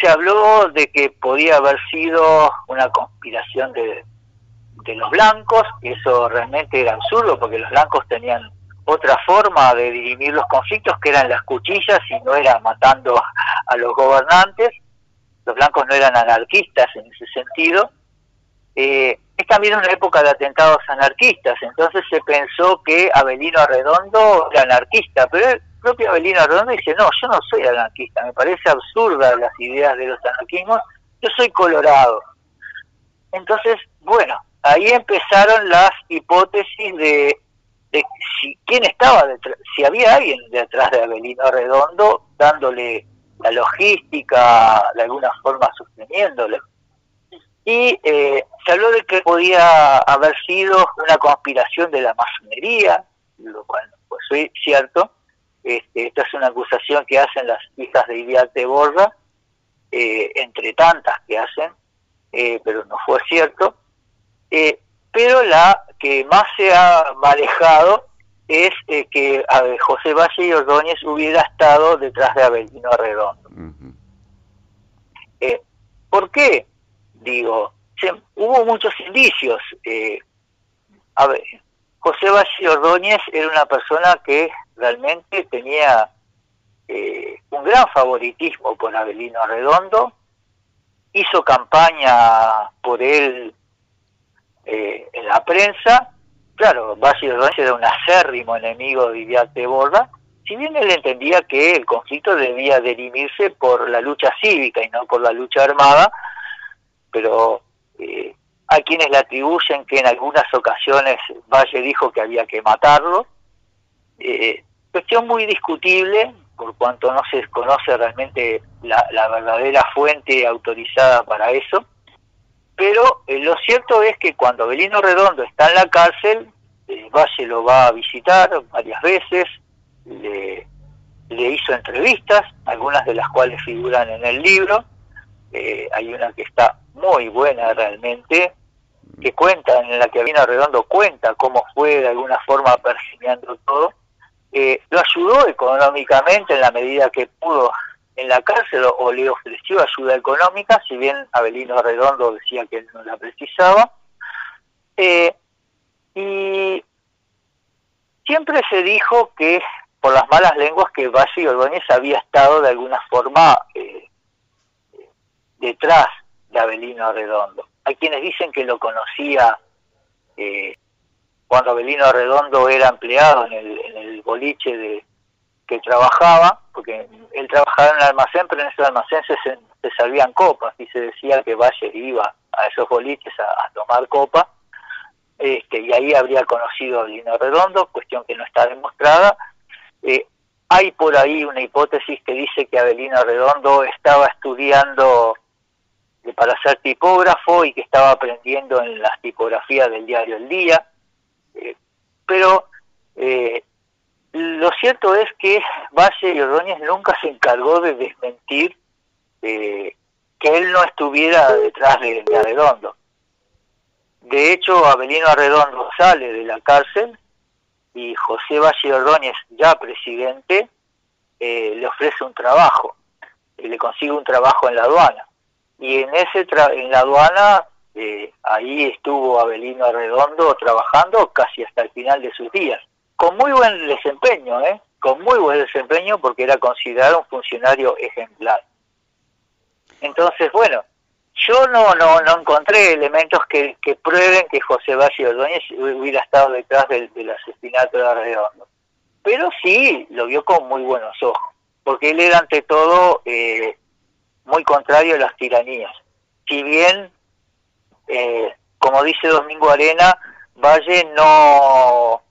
se habló de que podía haber sido una conspiración de, de los blancos, eso realmente era absurdo porque los blancos tenían otra forma de dirimir los conflictos que eran las cuchillas y no era matando a los gobernantes. Los blancos no eran anarquistas en ese sentido. Eh, es también una época de atentados anarquistas, entonces se pensó que Abelino Arredondo era anarquista, pero el propio Abelino Arredondo dice, no, yo no soy anarquista, me parece absurda las ideas de los anarquismos, yo soy colorado. Entonces, bueno, ahí empezaron las hipótesis de, de si quién estaba detrás, si había alguien detrás de Abelino Redondo dándole la logística, de alguna forma sosteniéndole y eh, se habló de que podía haber sido una conspiración de la masonería, lo cual no fue cierto. Este, esta es una acusación que hacen las hijas de Iriarte Borra, eh, entre tantas que hacen, eh, pero no fue cierto. pero la que más se ha manejado es que José Valle y Ordóñez hubiera estado detrás de Abelino Redondo. ¿Por qué? digo, hubo muchos indicios. Eh, a ver, José Valle Ordóñez era una persona que realmente tenía eh, un gran favoritismo por Abelino Arredondo, hizo campaña por él eh, en la prensa, claro, Valle Ordóñez era un acérrimo enemigo de Idiate Borda, si bien él entendía que el conflicto debía derimirse por la lucha cívica y no por la lucha armada, pero eh, hay quienes le atribuyen que en algunas ocasiones Valle dijo que había que matarlo. Eh, cuestión muy discutible, por cuanto no se conoce realmente la, verdadera fuente autorizada para eso. Pero eh, lo cierto es que cuando Belino Redondo está en la cárcel, Valle lo va a visitar varias veces, le, hizo entrevistas, algunas de las cuales figuran en el libro. hay una que está muy buena realmente, que cuenta, en la que Abelino Redondo cuenta cómo fue de alguna forma percibiendo todo, eh, lo ayudó económicamente en la medida que pudo en la cárcel o, le ofreció ayuda económica, si bien Abelino Redondo decía que él no la precisaba. Eh, y siempre se dijo que, por las malas lenguas, que Valle y Ordóñez había estado de alguna forma eh, detrás de Abelino Redondo. Hay quienes dicen que lo conocía eh, cuando Abelino Redondo era empleado en el, boliche de que trabajaba, porque él trabajaba en un almacén, pero en ese almacén se, se servían copas y se decía que Valle iba a esos boliches a, tomar copa. este, y ahí habría conocido a Abelino Redondo, cuestión que no está demostrada. Eh, hay por ahí una hipótesis que dice que Abelino Redondo estaba estudiando para ser tipógrafo y que estaba aprendiendo en las tipografías del diario El Día, eh, pero eh, lo cierto es que Valle y Ordóñez nunca se encargó de desmentir eh, que él no estuviera detrás de, Arredondo. De hecho, Abelino Arredondo sale de la cárcel y José Valle Ordóñez, ya presidente, le ofrece un trabajo, y le consigue un trabajo en la aduana y en ese en la aduana eh, ahí estuvo Abelino Arredondo trabajando casi hasta el final de sus días, con muy buen desempeño, ¿eh? con muy buen desempeño porque era considerado un funcionario ejemplar. Entonces, bueno, yo no no, no encontré elementos que, prueben que José Valle Ordóñez hubiera estado detrás del, del asesinato de Arredondo, pero sí lo vio con muy buenos ojos, porque él era ante todo... Eh, muy contrario a las tiranías. Si bien, eh, como dice Domingo Arena, Valle no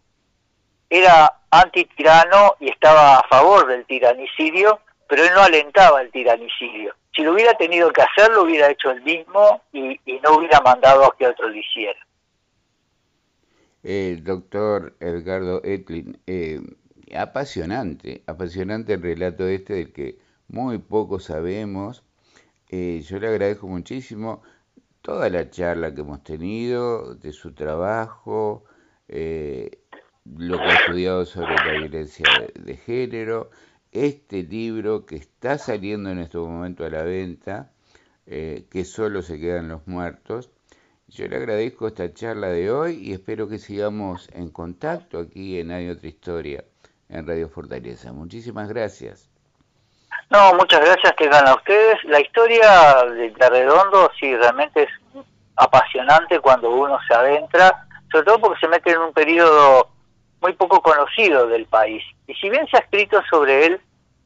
era antitirano y estaba a favor del tiranicidio, pero él no alentaba el tiranicidio. Si lo hubiera tenido que hacer, lo hubiera hecho él mismo y, no hubiera mandado a que otro lo hiciera. El doctor Edgardo Etlin, eh, apasionante, apasionante el relato este del que muy poco sabemos. Eh, yo le agradezco muchísimo toda la charla que hemos tenido, de su trabajo, eh, lo que ha estudiado sobre la violencia de, género, este libro que está saliendo en este momento a la venta, eh, que solo se quedan los muertos. Yo le agradezco esta charla de hoy y espero que sigamos en contacto aquí en Hay otra historia en Radio Fortaleza. Muchísimas gracias. No, muchas gracias, que a ustedes. La historia de, de Redondo sí realmente es apasionante cuando uno se adentra, sobre todo porque se mete en un periodo muy poco conocido del país. Y si bien se ha escrito sobre él,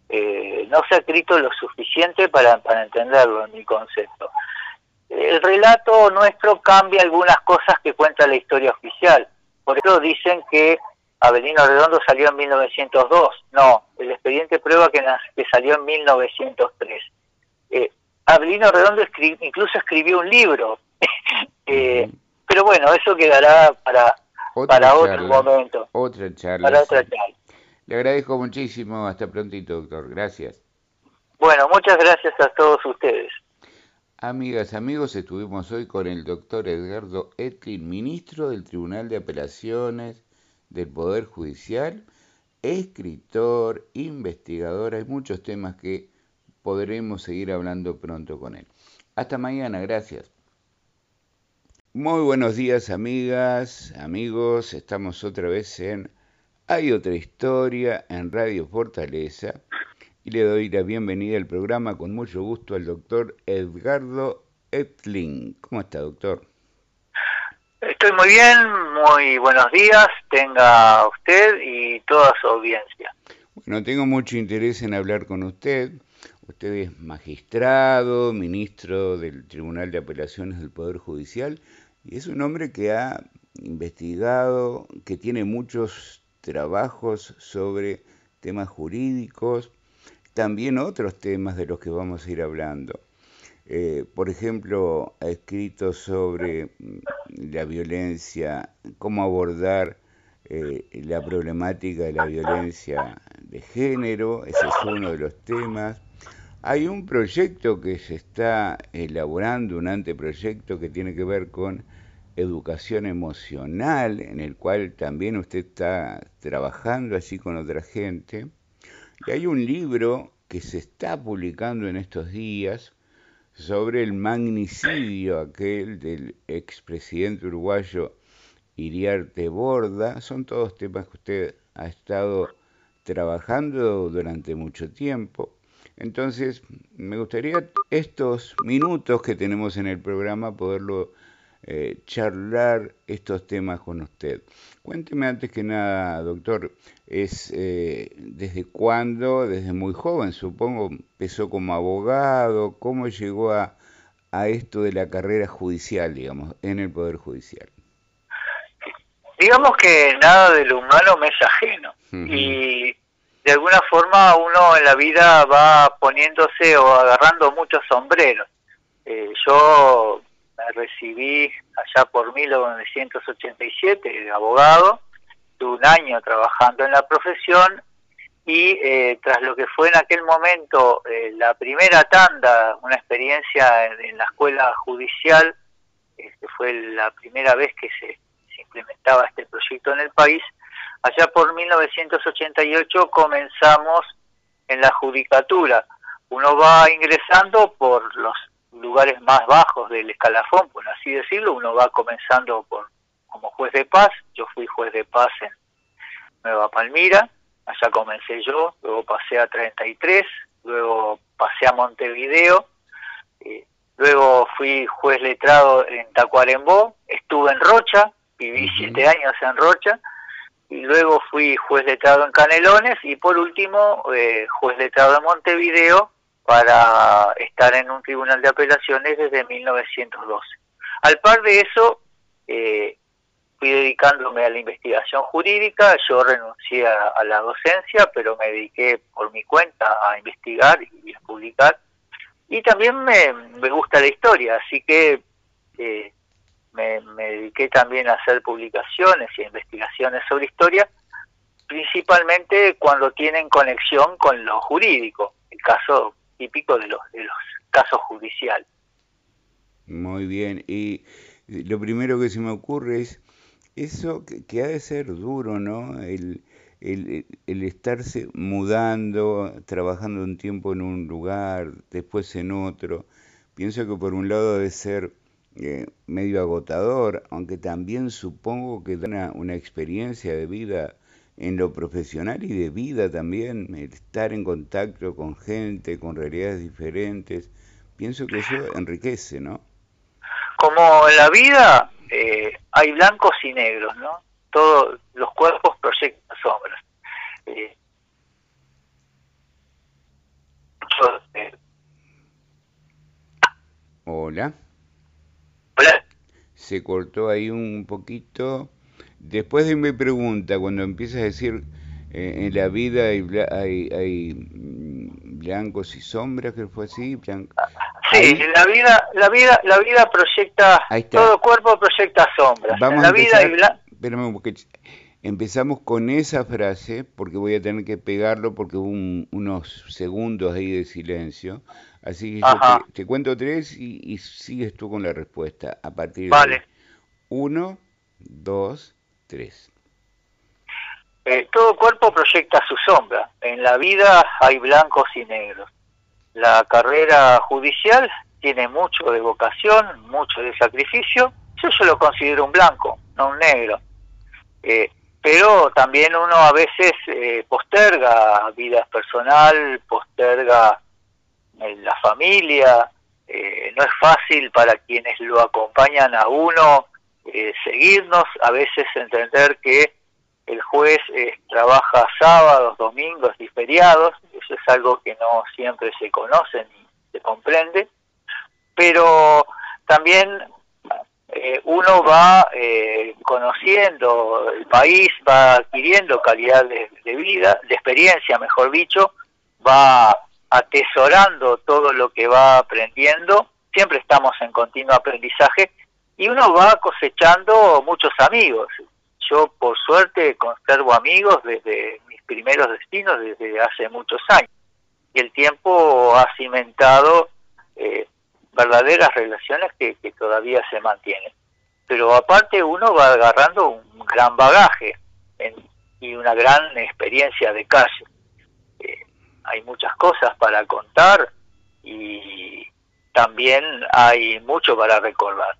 eh, no se ha escrito lo suficiente para, para entenderlo en mi concepto. El relato nuestro cambia algunas cosas que cuenta la historia oficial. Por eso dicen que Abelino Redondo salió en 1902. No, el expediente prueba que, que salió en 1903. Eh, Abelino Redondo incluso escribió un libro. eh, pero bueno, eso quedará para, para otro momento. Otra charla. Para otra charla. Le agradezco muchísimo. Hasta prontito, doctor. Gracias. Bueno, muchas gracias a todos ustedes. Amigas, amigos, estuvimos hoy con el doctor Edgardo Etlin, ministro del Tribunal de Apelaciones del Poder Judicial, escritor, investigador, hay muchos temas que podremos seguir hablando pronto con él. Hasta mañana, gracias. Muy buenos días amigas, amigos, estamos otra vez en Hay otra historia en Radio Fortaleza y le doy la bienvenida al programa con mucho gusto al doctor Edgardo Etling. ¿Cómo está, doctor? Estoy muy bien, muy buenos días, tenga usted y toda su audiencia. Bueno, tengo mucho interés en hablar con usted. Usted es magistrado, ministro del Tribunal de Apelaciones del Poder Judicial y es un hombre que ha investigado, que tiene muchos trabajos sobre temas jurídicos, también otros temas de los que vamos a ir hablando. Eh, por ejemplo, ha escrito sobre mm, la violencia, cómo abordar eh, la problemática de la violencia de género, ese es uno de los temas. Hay un proyecto que se está elaborando, un anteproyecto que tiene que ver con educación emocional, en el cual también usted está trabajando así con otra gente. Y hay un libro que se está publicando en estos días, sobre el magnicidio aquel del expresidente uruguayo Iriarte Borda. Son todos temas que usted ha estado trabajando durante mucho tiempo. Entonces, me gustaría estos minutos que tenemos en el programa poderlo eh, charlar estos temas con usted. Cuénteme antes que nada, doctor, es eh, desde cuándo, desde muy joven, supongo, empezó como abogado, cómo llegó a, a esto de la carrera judicial, digamos, en el Poder Judicial. digamos que nada de lo humano me es ajeno. Y de alguna forma uno en la vida va poniéndose o agarrando muchos sombreros. Eh, yo me recibí allá por 1987 de abogado, tuve un año trabajando en la profesión y eh, tras lo que fue en aquel momento eh, la primera tanda, una experiencia en, la escuela judicial, este fue la primera vez que se, implementaba este proyecto en el país, allá por 1988 comenzamos en la judicatura. Uno va ingresando por los lugares más bajos del escalafón, por así decirlo, uno va comenzando por como juez de paz, yo fui juez de paz en Nueva Palmira, allá comencé yo, luego pasé a 33, luego pasé a Montevideo, eh, luego fui juez letrado en Tacuarembó, estuve en Rocha, viví siete años en Rocha, y luego fui juez letrado en Canelones y por último eh, juez letrado en Montevideo para estar en un tribunal de apelaciones desde 1912. Al par de eso, eh, fui dedicándome a la investigación jurídica, yo renuncié a, la docencia, pero me dediqué por mi cuenta a investigar y a publicar. Y también me, gusta la historia, así que eh, me, dediqué también a hacer publicaciones y investigaciones sobre historia, principalmente cuando tienen conexión con lo jurídico, el caso típico de los, de los casos judiciales. Muy bien, y lo primero que se me ocurre es eso que, ha de ser duro, ¿no? El, el, estarse mudando, trabajando un tiempo en un lugar, después en otro. Pienso que por un lado debe ser eh, medio agotador, aunque también supongo que da una, experiencia de vida en lo profesional y de vida también, estar en contacto con gente, con realidades diferentes. Pienso que eso enriquece, ¿no? Como en la vida, eh, hay blancos y negros, ¿no? Todos los cuerpos proyectan sombras. Eh, eh, Hola. Hola. Se cortó ahí un poquito. Después de mi pregunta, cuando empiezas a decir en la vida hay, hay, hay, mm, blancos y sombras, que fue así, Sí, la vida, la vida, la vida proyecta, todo cuerpo proyecta sombras. Vamos la a vida porque empezamos con esa frase, porque voy a tener que pegarlo porque hubo unos segundos ahí de silencio. Así que yo te, cuento tres y, sigues tú con la respuesta a partir vale. de uno, dos, Eh, todo cuerpo proyecta su sombra. En la vida hay blancos y negros la carrera judicial tiene mucho de vocación, mucho de sacrificio. Yo, yo lo considero un blanco, no un negro. Eh, pero también uno a veces eh, posterga vida personal, posterga eh, la familia. no es fácil para quienes lo acompañan a uno seguirnos, a veces entender que el juez trabaja sábados, domingos y feriados, eso es algo que no siempre se conoce ni se comprende, pero también eh, uno va eh, conociendo el país, va adquiriendo calidad de, vida, de experiencia, mejor dicho, va atesorando todo lo que va aprendiendo, siempre estamos en continuo aprendizaje y uno va cosechando muchos amigos. Yo por suerte conservo amigos desde primeros destinos desde hace muchos años. Y el tiempo ha cimentado eh, verdaderas relaciones que, todavía se mantienen. Pero aparte uno va agarrando un gran bagaje y una gran experiencia de calle. Eh, hay muchas cosas para contar y también hay mucho para recordar.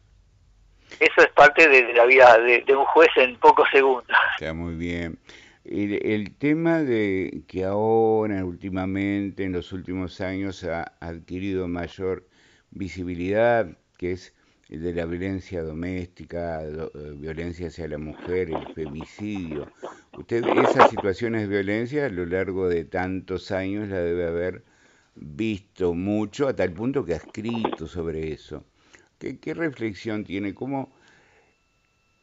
Eso es parte de, la vida de, un juez en pocos segundos. Está muy bien. El, tema de que ahora, últimamente, en los últimos años, ha adquirido mayor visibilidad, que es el de la violencia doméstica, eh, violencia hacia la mujer, el femicidio. Usted esas situaciones de violencia a lo largo de tantos años la debe haber visto mucho, a tal punto que ha escrito sobre eso. ¿Qué, qué reflexión tiene? ¿Cómo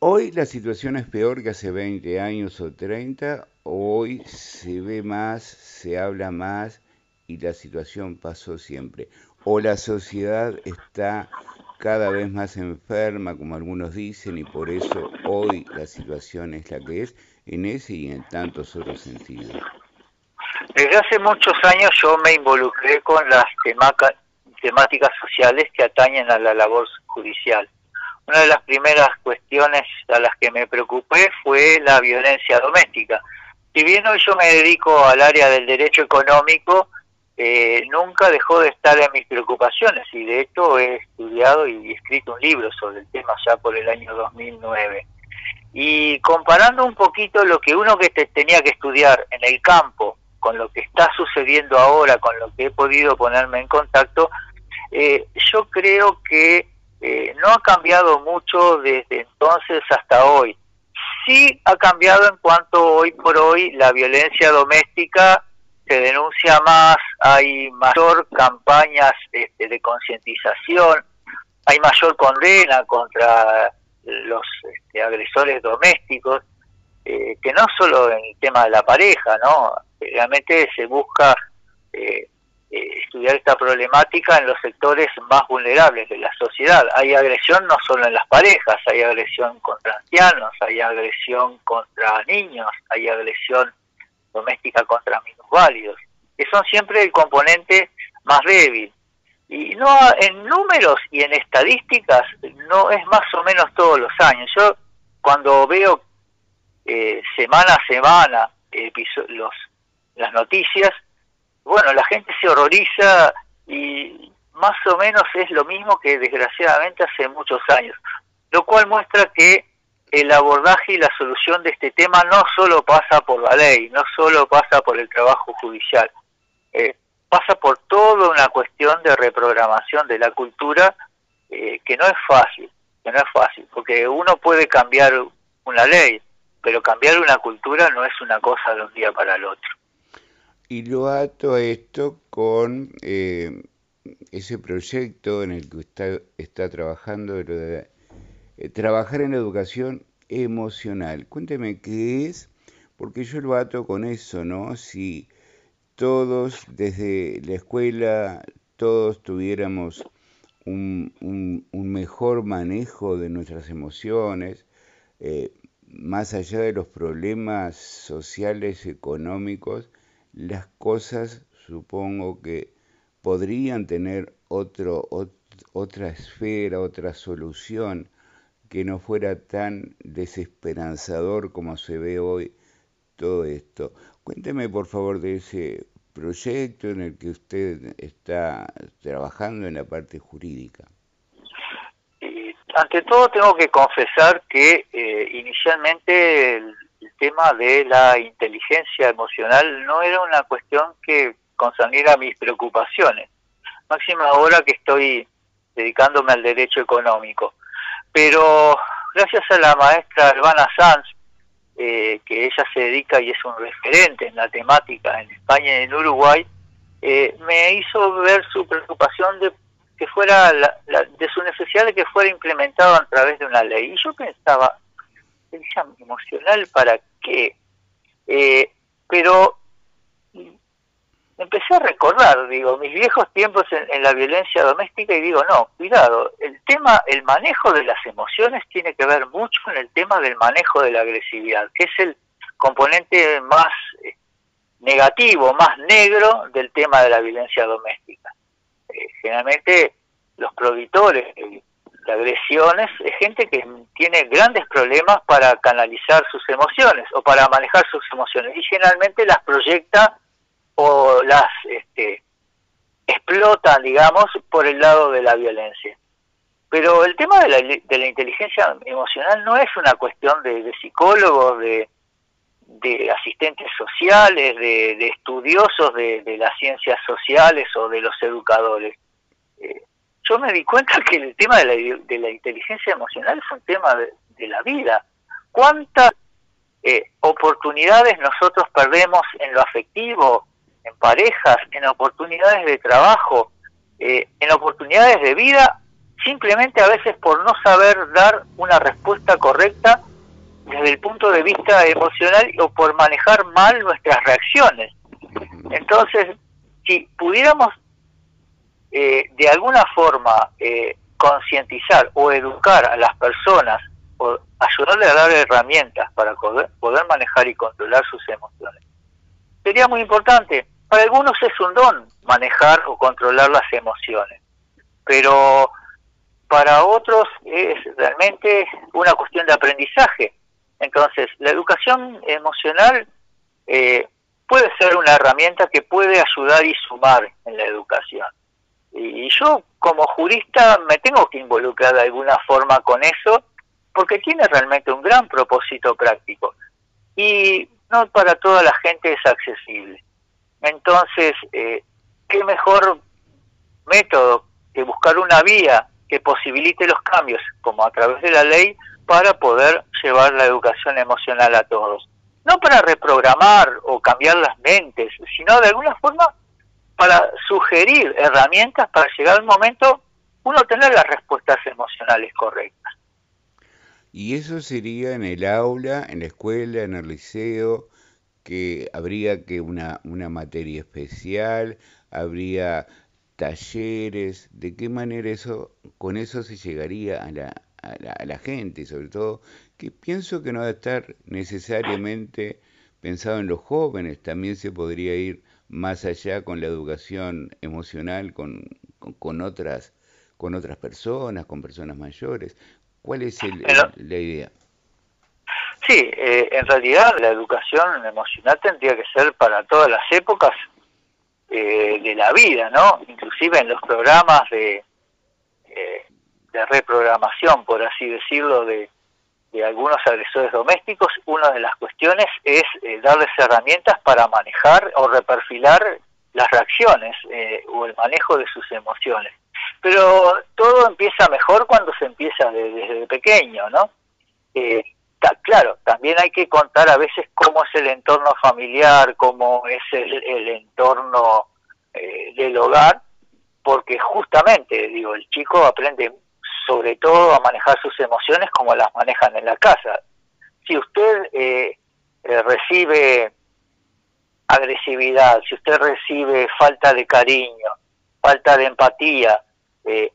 Hoy la situación es peor que hace 20 años o 30, hoy se ve más, se habla más y la situación pasó siempre. O la sociedad está cada vez más enferma, como algunos dicen, y por eso hoy la situación es la que es, en ese y en tantos otros sentidos. Desde hace muchos años yo me involucré con las temáticas sociales que atañen a la labor judicial. Una de las primeras cuestiones a las que me preocupé fue la violencia doméstica. Si bien hoy yo me dedico al área del derecho económico, eh, nunca dejó de estar en mis preocupaciones y de hecho he estudiado y escrito un libro sobre el tema ya por el año 2009. Y comparando un poquito lo que uno que tenía que estudiar en el campo con lo que está sucediendo ahora, con lo que he podido ponerme en contacto, eh, yo creo que eh, no ha cambiado mucho desde entonces hasta hoy. Sí ha cambiado en cuanto hoy por hoy la violencia doméstica se denuncia más, hay mayor campañas este, de concientización, hay mayor condena contra los este, agresores domésticos, eh, que no solo en el tema de la pareja, ¿no? Realmente se busca eh, eh, estudiar esta problemática en los sectores más vulnerables de la sociedad. Hay agresión no solo en las parejas, hay agresión contra ancianos, hay agresión contra niños, hay agresión doméstica contra minusválidos, que son siempre el componente más débil. Y no en números y en estadísticas no es más o menos todos los años. Yo cuando veo eh, semana a semana los, las noticias, bueno, la gente se horroriza y más o menos es lo mismo que desgraciadamente hace muchos años, lo cual muestra que el abordaje y la solución de este tema no solo pasa por la ley, no solo pasa por el trabajo judicial, eh, pasa por toda una cuestión de reprogramación de la cultura eh, que no es fácil, que no es fácil, porque uno puede cambiar una ley, pero cambiar una cultura no es una cosa de un día para el otro. Y lo ato a esto con eh, ese proyecto en el que usted está trabajando, eh, trabajar en la educación emocional. Cuénteme qué es, porque yo lo ato con eso, ¿no? Si todos desde la escuela, todos tuviéramos un, un, mejor manejo de nuestras emociones, eh, más allá de los problemas sociales, económicos, las cosas supongo que podrían tener otro, otra esfera, otra solución que no fuera tan desesperanzador como se ve hoy todo esto. Cuénteme por favor de ese proyecto en el que usted está trabajando en la parte jurídica. ante todo tengo que confesar que eh, inicialmente tema de la inteligencia emocional no era una cuestión que concerniera mis preocupaciones, máxima ahora que estoy dedicándome al derecho económico. Pero gracias a la maestra Albana Sanz, eh, que ella se dedica y es un referente en la temática en España y en Uruguay, eh, me hizo ver su preocupación de que fuera de su necesidad de que fuera implementado a través de una ley. Y yo pensaba, emocional para qué? Eh, pero empecé a recordar, digo, mis viejos tiempos en, la violencia doméstica y digo, no, cuidado, el tema, el manejo de las emociones tiene que ver mucho con el tema del manejo de la agresividad, que es el componente más eh, negativo, más negro del tema de la violencia doméstica. Eh, generalmente los prohibitores de agresiones es gente que tiene grandes problemas para canalizar sus emociones o para manejar sus emociones y generalmente las proyecta o las este, explotan, digamos, por el lado de la violencia. Pero el tema de la, de la inteligencia emocional no es una cuestión de, psicólogos, de, de, asistentes sociales, de, estudiosos de, las ciencias sociales o de los educadores. Eh, yo me di cuenta que el tema de la, de la inteligencia emocional es un tema de, la vida. ¿Cuántas eh, oportunidades nosotros perdemos en lo afectivo, en parejas, en oportunidades de trabajo, eh, en oportunidades de vida simplemente a veces por no saber dar una respuesta correcta desde el punto de vista emocional o por manejar mal nuestras reacciones. Entonces, si pudiéramos eh, de alguna forma eh, concientizar o educar a las personas o ayudarle a dar herramientas para poder, manejar y controlar sus emociones, sería muy importante. Para algunos es un don manejar o controlar las emociones, pero para otros es realmente una cuestión de aprendizaje. Entonces, la educación emocional eh, puede ser una herramienta que puede ayudar y sumar en la educación. Y yo como jurista me tengo que involucrar de alguna forma con eso porque tiene realmente un gran propósito práctico y no para toda la gente es accesible. Entonces, eh, ¿qué mejor método que buscar una vía que posibilite los cambios, como a través de la ley, para poder llevar la educación emocional a todos? No para reprogramar o cambiar las mentes, sino de alguna forma para sugerir herramientas para llegar al momento uno tener las respuestas emocionales correctas. Y eso sería en el aula, en la escuela, en el liceo, que habría que una, una materia especial, habría talleres, de qué manera eso, con eso se llegaría a la, a la, a la gente, sobre todo, que pienso que no va a estar necesariamente pensado en los jóvenes, también se podría ir más allá con la educación emocional, con, con, otras con otras personas, con personas mayores. ¿Cuál es el, la idea? Sí, eh, en realidad la educación emocional tendría que ser para todas las épocas eh, de la vida, ¿no? Inclusive en los programas de, eh, de reprogramación, por así decirlo, de, de algunos agresores domésticos, una de las cuestiones es eh, darles herramientas para manejar o reperfilar las reacciones eh, o el manejo de sus emociones. Pero todo empieza mejor cuando se empieza desde pequeño, ¿no? Eh, claro, también hay que contar a veces cómo es el entorno familiar, cómo es el, el entorno del hogar, porque justamente, digo, el chico aprende sobre todo a manejar sus emociones como las manejan en la casa. Si usted eh, eh, recibe agresividad, si usted recibe falta de cariño, falta de empatía, eh,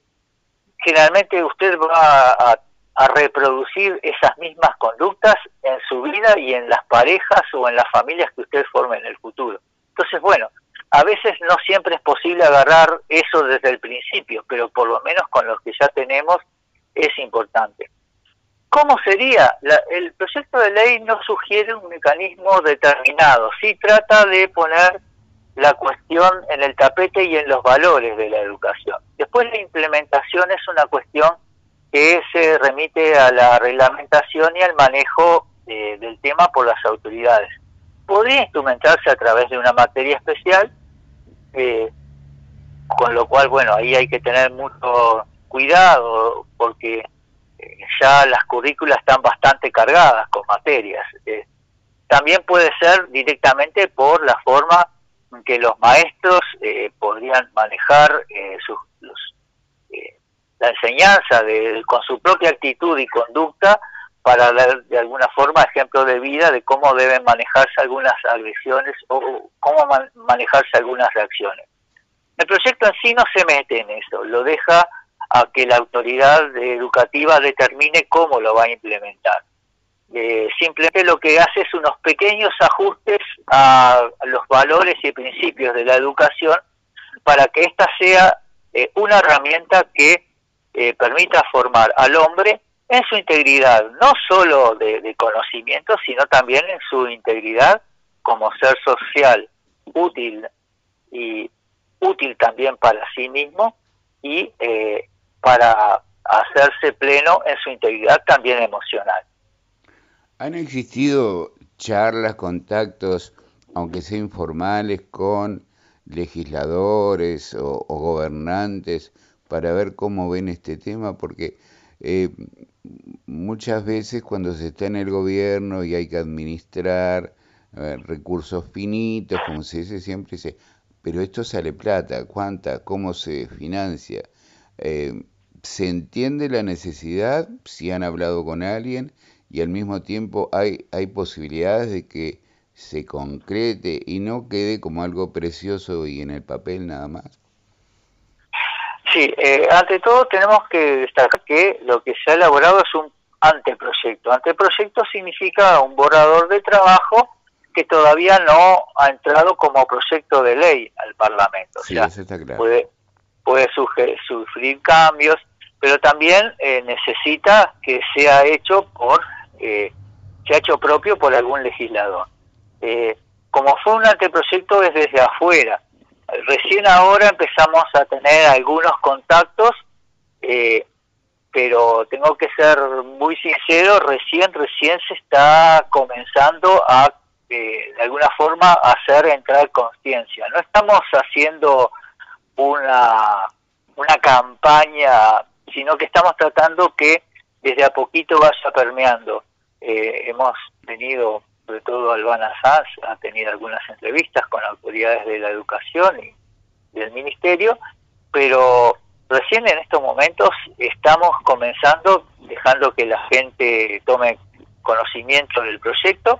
generalmente usted va a, a, reproducir esas mismas conductas en su vida y en las parejas o en las familias que usted forme en el futuro. Entonces, bueno, a veces no siempre es posible agarrar eso desde el principio, pero por lo menos con los que ya tenemos es importante. ¿Cómo sería? el proyecto de ley no sugiere un mecanismo determinado, sí trata de poner la cuestión en el tapete y en los valores de la educación. Después la implementación es una cuestión que se remite a la reglamentación y al manejo eh, del tema por las autoridades. Podría instrumentarse a través de una materia especial, eh, con lo cual, bueno, ahí hay que tener mucho cuidado porque eh, ya las currículas están bastante cargadas con materias. Eh, también puede ser directamente por la forma en que los maestros eh, podrían manejar sus, la enseñanza de, con su propia actitud y conducta para dar de alguna forma ejemplo de vida de cómo deben manejarse algunas agresiones o cómo manejarse algunas reacciones. El proyecto en sí no se mete en eso, lo deja a que la autoridad educativa determine cómo lo va a implementar. Eh, simplemente lo que hace es unos pequeños ajustes a, los valores y principios de la educación para que ésta sea eh, una herramienta que eh, permita formar al hombre en su integridad, no solo de, de, conocimiento, sino también en su integridad como ser social, útil y útil también para sí mismo y eh, para hacerse pleno en su integridad también emocional. ¿Han existido charlas, contactos, aunque sean informales, con legisladores o, gobernantes para ver cómo ven este tema? Porque eh, muchas veces cuando se está en el gobierno y hay que administrar recursos finitos, como se dice siempre, dice, pero esto sale plata, ¿cuánta? ¿Cómo se financia? Eh, se entiende la necesidad, si han hablado con alguien, y al mismo tiempo hay, hay posibilidades de que se concrete y no quede como algo precioso y en el papel nada más. Sí, eh, ante todo tenemos que destacar que lo que se ha elaborado es un anteproyecto. Anteproyecto significa un borrador de trabajo que todavía no ha entrado como proyecto de ley al Parlamento. Sí, eso está claro. Puede, puede sufrir cambios, pero también eh, necesita que sea hecho por eh, sea hecho propio por algún legislador. Eh, como fue un anteproyecto desde afuera, recién ahora empezamos a tener algunos contactos, eh, pero tengo que ser muy sincero, recién, recién se está comenzando a, eh, de alguna forma, hacer entrar conciencia. No estamos haciendo una, una campaña, sino que estamos tratando que desde a poquito vaya permeando. Eh, hemos tenido, sobre todo Albana Sanz, ha tenido algunas entrevistas con autoridades de la educación y del ministerio, pero recién en estos momentos estamos comenzando, dejando que la gente tome conocimiento del proyecto,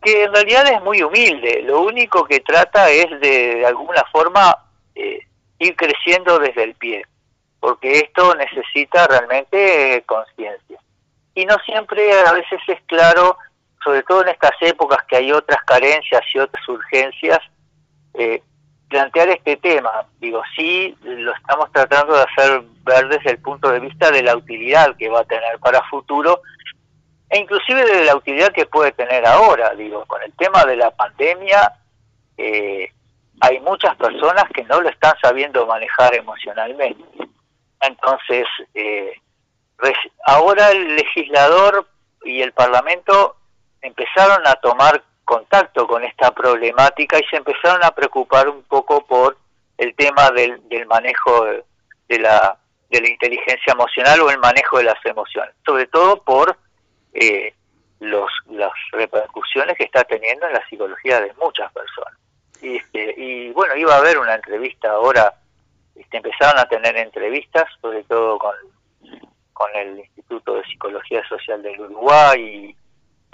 que en realidad es muy humilde, lo único que trata es de, de alguna forma eh, ir creciendo desde el pie, porque esto necesita realmente conciencia. Y no siempre a veces es claro, sobre todo en estas épocas que hay otras carencias y otras urgencias, eh, plantear este tema. Digo, sí, lo estamos tratando de hacer ver desde el punto de vista de la utilidad que va a tener para futuro e inclusive de la utilidad que puede tener ahora. Digo, con el tema de la pandemia, eh, hay muchas personas que no lo están sabiendo manejar emocionalmente. Entonces, eh, ahora el legislador y el Parlamento empezaron a tomar contacto con esta problemática y se empezaron a preocupar un poco por el tema del, manejo de, la, de la inteligencia emocional o el manejo de las emociones, sobre todo por eh, los, las repercusiones que está teniendo en la psicología de muchas personas. Y, este, y bueno, iba a haber una entrevista ahora, este, empezaron a tener entrevistas, sobre todo con con el Instituto de Psicología Social del Uruguay,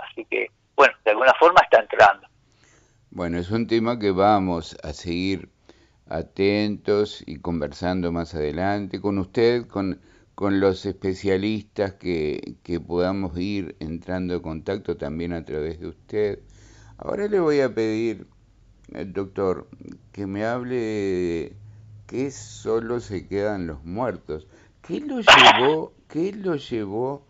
así que, bueno, de alguna forma está entrando. Bueno, es un tema que vamos a seguir atentos y conversando más adelante con usted, con, con los especialistas que, que podamos ir entrando en contacto también a través de usted. Ahora le voy a pedir, eh, doctor, que me hable de qué solo se quedan los muertos. ¿Qué lo llevó ¿Qué lo llevó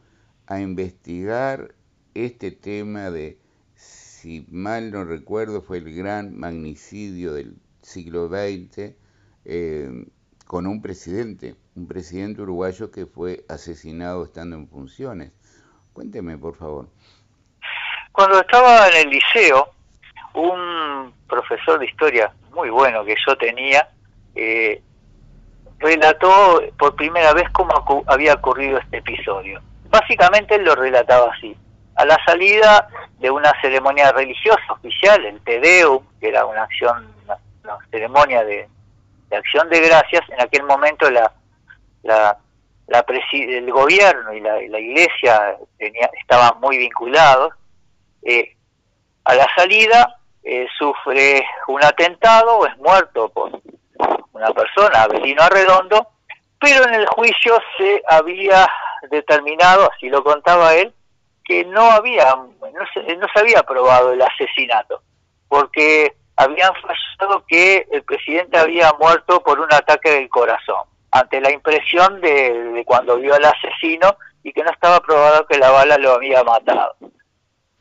a investigar este tema de, si mal no recuerdo, fue el gran magnicidio del siglo XX eh, con un presidente, un presidente uruguayo que fue asesinado estando en funciones? Cuénteme, por favor. Cuando estaba en el liceo, un profesor de historia muy bueno que yo tenía, eh, relató por primera vez cómo había ocurrido este episodio. Básicamente él lo relataba así. A la salida de una ceremonia religiosa oficial, el Te Deum, que era una acción, ceremonia de, acción de gracias, en aquel momento la, la, la el gobierno y la, iglesia tenía, estaban muy vinculados. Eh, a la salida eh, sufre un atentado o es muerto por, una persona, Abelino Arredondo, pero en el juicio se había determinado, así lo contaba él, que no había, no se, no se había probado el asesinato, porque habían fallado que el presidente había muerto por un ataque del corazón, ante la impresión de, cuando vio al asesino y que no estaba probado que la bala lo había matado.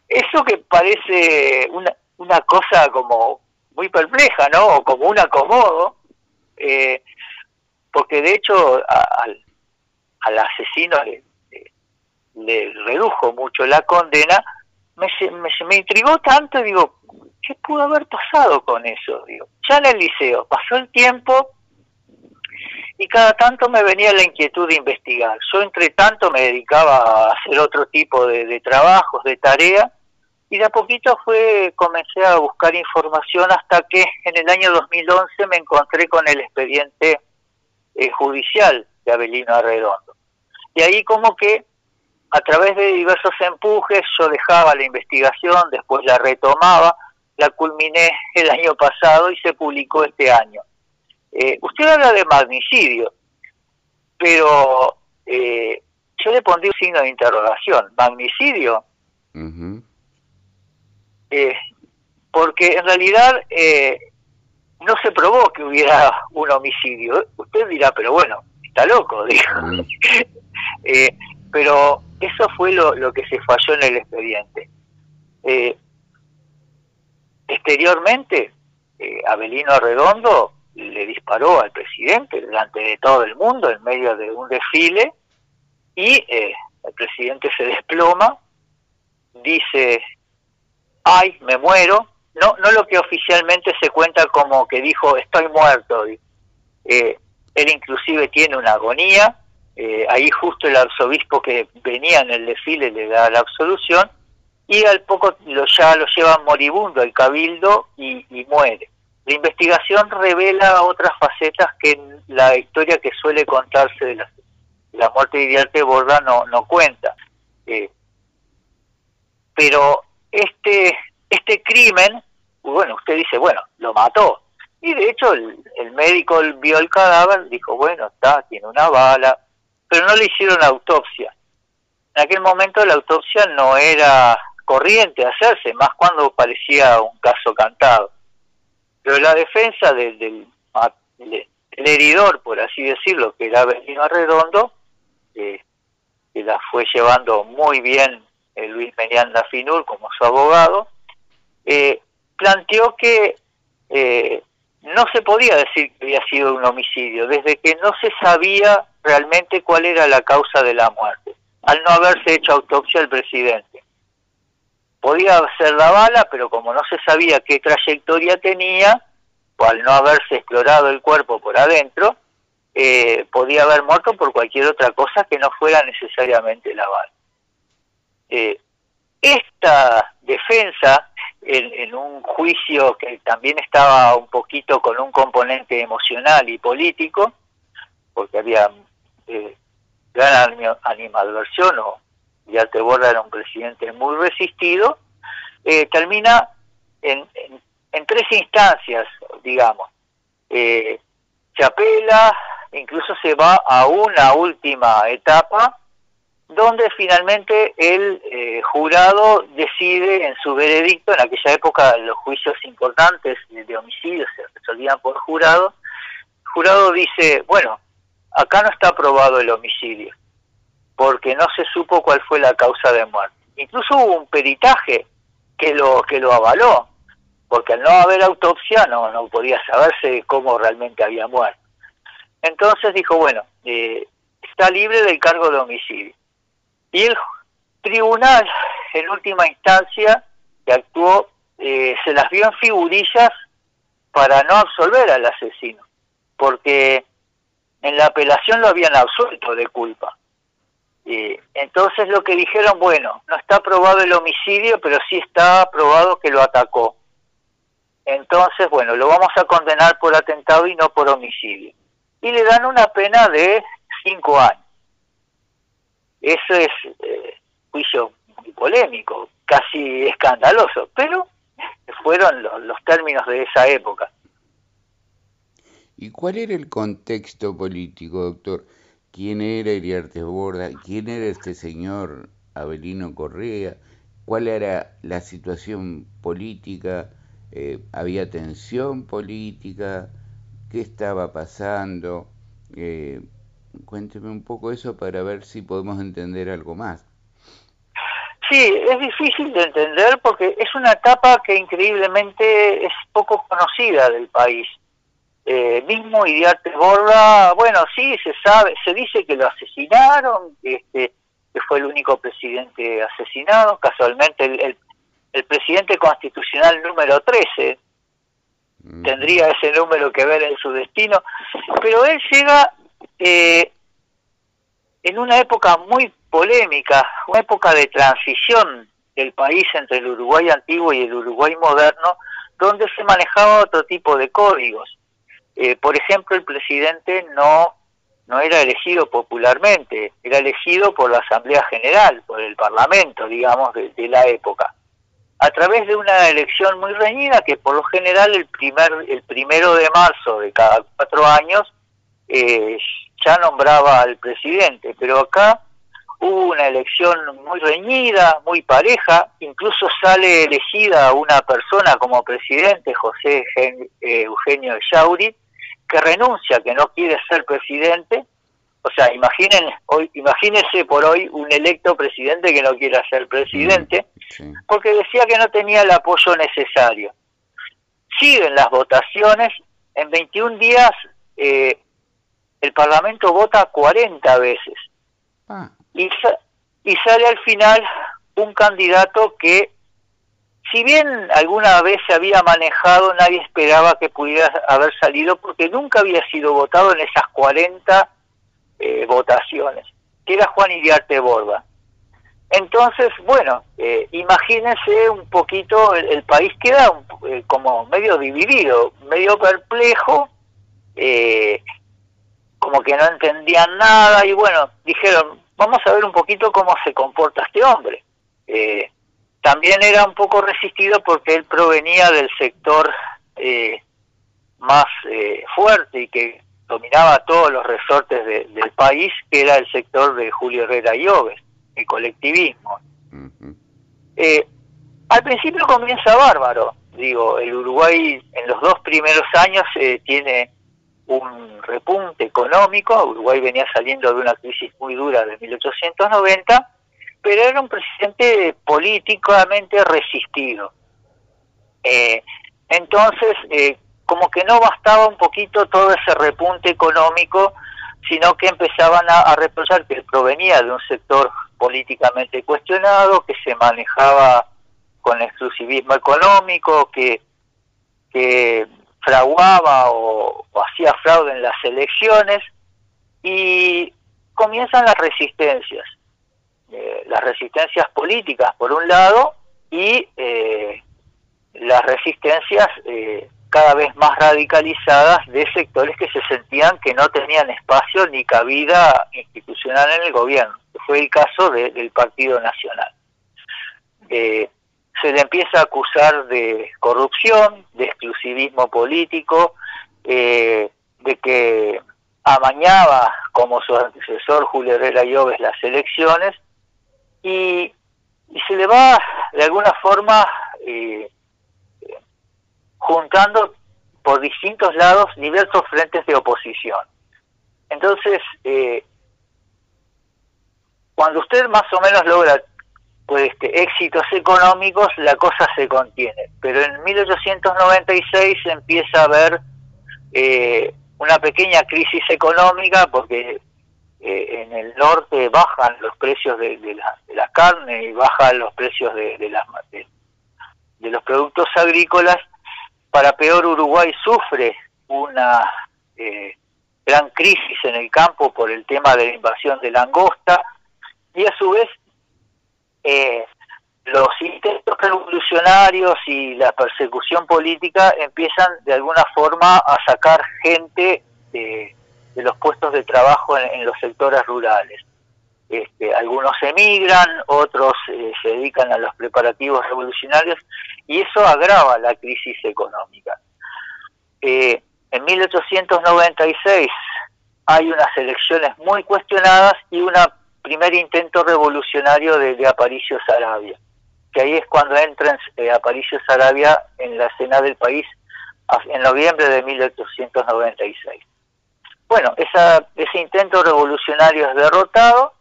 Eso que parece una, una cosa como muy perpleja, ¿no? O como un acomodo, eh, porque de hecho al, al asesino le, redujo mucho la condena, me, me, me intrigó tanto, digo, ¿qué pudo haber pasado con eso? Digo, ya en el liceo, pasó el tiempo y cada tanto me venía la inquietud de investigar. Yo entre tanto me dedicaba a hacer otro tipo de, de trabajos, de tareas, y de a poquito fue comencé a buscar información hasta que en el año 2011 me encontré con el expediente eh, judicial presidente Abelino Arredondo. Y ahí como que a través de diversos empujes yo dejaba la investigación, después la retomaba, la culminé el año pasado y se publicó este año. Eh, usted habla de magnicidio, pero eh, yo le pondría un signo de interrogación. ¿Magnicidio? eh, porque en realidad eh, no se probó que hubiera un homicidio. Usted dirá, pero bueno, está loco, dijo. eh, pero eso fue lo, que se falló en el expediente. Eh, exteriormente, eh, Abelino Arredondo le disparó al presidente delante de todo el mundo en medio de un desfile y eh, el presidente se desploma, dice, ay, me muero, no, no lo que oficialmente se cuenta como que dijo, estoy muerto, eh, él inclusive tiene una agonía, eh, ahí justo el arzobispo que venía en el desfile le da la absolución, y al poco lo, ya lo llevan moribundo el cabildo y, y muere. La investigación revela otras facetas que la historia que suele contarse de la, la muerte de Iriarte Borda no, no cuenta. Eh, pero este, este crimen, bueno, usted dice, bueno, lo mató. Y de hecho el, el médico vio el cadáver, dijo, bueno, está, tiene una bala, pero no le hicieron autopsia. En aquel momento la autopsia no era corriente hacerse, más cuando parecía un caso cantado. Pero la defensa del, del, heridor, por así decirlo, que era Benino Arredondo, eh, que la fue llevando muy bien eh, Luis Merianda Finur como su abogado, eh, planteó que eh, no se podía decir que había sido un homicidio, desde que no se sabía realmente cuál era la causa de la muerte, al no haberse hecho autopsia al presidente. Podía ser la bala, pero como no se sabía qué trayectoria tenía, o al no haberse explorado el cuerpo por adentro, eh, podía haber muerto por cualquier otra cosa que no fuera necesariamente la bala. Eh, esta defensa, en, un juicio que también estaba un poquito con un componente emocional y político, porque había eh, gran animadversión o Borda era un presidente muy resistido, eh, termina en, en, en, tres instancias, digamos. Eh, se apela, incluso se va a una última etapa donde finalmente el eh, jurado decide en su veredicto, en aquella época los juicios importantes de homicidio se resolvían por jurado, el jurado dice, bueno, acá no está aprobado el homicidio, porque no se supo cuál fue la causa de muerte. Incluso hubo un peritaje que lo, que lo avaló, porque al no haber autopsia no, no podía saberse cómo realmente había muerto. Entonces dijo, bueno, eh, está libre del cargo de homicidio. Y el tribunal, en última instancia, que actuó, eh, se las vio en figurillas para no absolver al asesino, porque en la apelación lo habían absuelto de culpa. Eh, entonces lo que dijeron, bueno, no está probado el homicidio, pero sí está probado que lo atacó. Entonces, bueno, lo vamos a condenar por atentado y no por homicidio. Y le dan una pena de cinco años. Eso es eh, juicio muy polémico, casi escandaloso, pero fueron los, términos de esa época. ¿Y cuál era el contexto político, doctor? ¿Quién era Iriarte Borda? ¿Quién era este señor Abelino Correa? ¿Cuál era la situación política? Eh, ¿Había tensión política? ¿Qué estaba pasando? Eh, cuénteme un poco eso para ver si podemos entender algo más. Sí, es difícil de entender porque es una etapa que increíblemente es poco conocida del país. Eh, mismo Iriarte Borda, bueno, sí, se sabe, se dice que lo asesinaron, este, que fue el único presidente asesinado, casualmente el, el, el presidente constitucional número 13 mm. tendría ese número que ver en su destino, pero él llega eh, en una época muy polémica, una época de transición del país entre el Uruguay antiguo y el Uruguay moderno, donde se manejaba otro tipo de códigos. Eh, por ejemplo, el presidente no no era elegido popularmente, era elegido por la Asamblea General, por el Parlamento, digamos, de, la época, a través de una elección muy reñida que por lo general el, primer, el primero de marzo de cada cuatro años eh, ya nombraba al presidente, pero acá hubo una elección muy reñida, muy pareja, incluso sale elegida una persona como presidente, José eh, Eugenio Yauri, que renuncia, que no quiere ser presidente. O sea, imaginen hoy, imagínense por hoy un electo presidente que no quiera ser presidente, mm, porque decía que no tenía el apoyo necesario. Siguen las votaciones, en 21 días eh, el Parlamento vota 40 veces. Ah. Y, y sale al final un candidato que si bien alguna vez se había manejado, nadie esperaba que pudiera haber salido porque nunca había sido votado en esas 40 eh, votaciones, que era Juan Iriarte Borba. Entonces, bueno, eh, imagínense un poquito, el, país queda eh, como medio dividido, medio perplejo, como que no entendían nada y bueno, dijeron, vamos a ver un poquito cómo se comporta este hombre. Eh, también era un poco resistido porque él provenía del sector eh, más eh, fuerte y que dominaba todos los resortes del país, que era el sector de Julio Herrera y Oves, el colectivismo. Eh, al principio comienza bárbaro, digo, el Uruguay en los dos primeros años tiene un repunte económico, Uruguay venía saliendo de una crisis muy dura de 1890, pero era un presidente políticamente resistido. Eh, entonces, eh, como que no bastaba un poquito todo ese repunte económico, sino que empezaban a, reprochar que provenía de un sector políticamente cuestionado, que se manejaba con exclusivismo económico, que, que fraguaba o hacía fraude en las elecciones, y comienzan las resistencias eh, las resistencias políticas por un lado y eh, las resistencias eh, cada vez más radicalizadas de sectores que se sentían que no tenían espacio ni cabida institucional en el gobierno. Fue el caso del Partido Nacional. Se le empieza a acusar de corrupción, de exclusivismo político, de que amañaba como su antecesor Julio Herrera Lloves las elecciones y, se le va de alguna forma eh, juntando por distintos lados diversos frentes de oposición. Entonces, eh, cuando usted más o menos logra pues, este, éxitos económicos, la cosa se contiene. Pero en 1896 se empieza a ver eh, una pequeña crisis económica porque eh, en el norte bajan los precios de, la, carne y bajan los precios de, las, de, los productos agrícolas. Para peor, Uruguay sufre una eh, gran crisis en el campo por el tema de la invasión de langosta y a su vez eh, los intentos revolucionarios y la persecución política empiezan de alguna forma a sacar gente de los puestos de trabajo en, los sectores rurales. Este, algunos emigran, otros eh, se dedican a los preparativos revolucionarios y eso agrava la crisis económica. Eh, en 1896 hay unas elecciones muy cuestionadas y un primer intento revolucionario de, Aparicio Sarabia, que ahí es cuando entra eh, Aparicio Sarabia en la escena del país en noviembre de 1896. Bueno, esa, ese intento revolucionario es derrotado,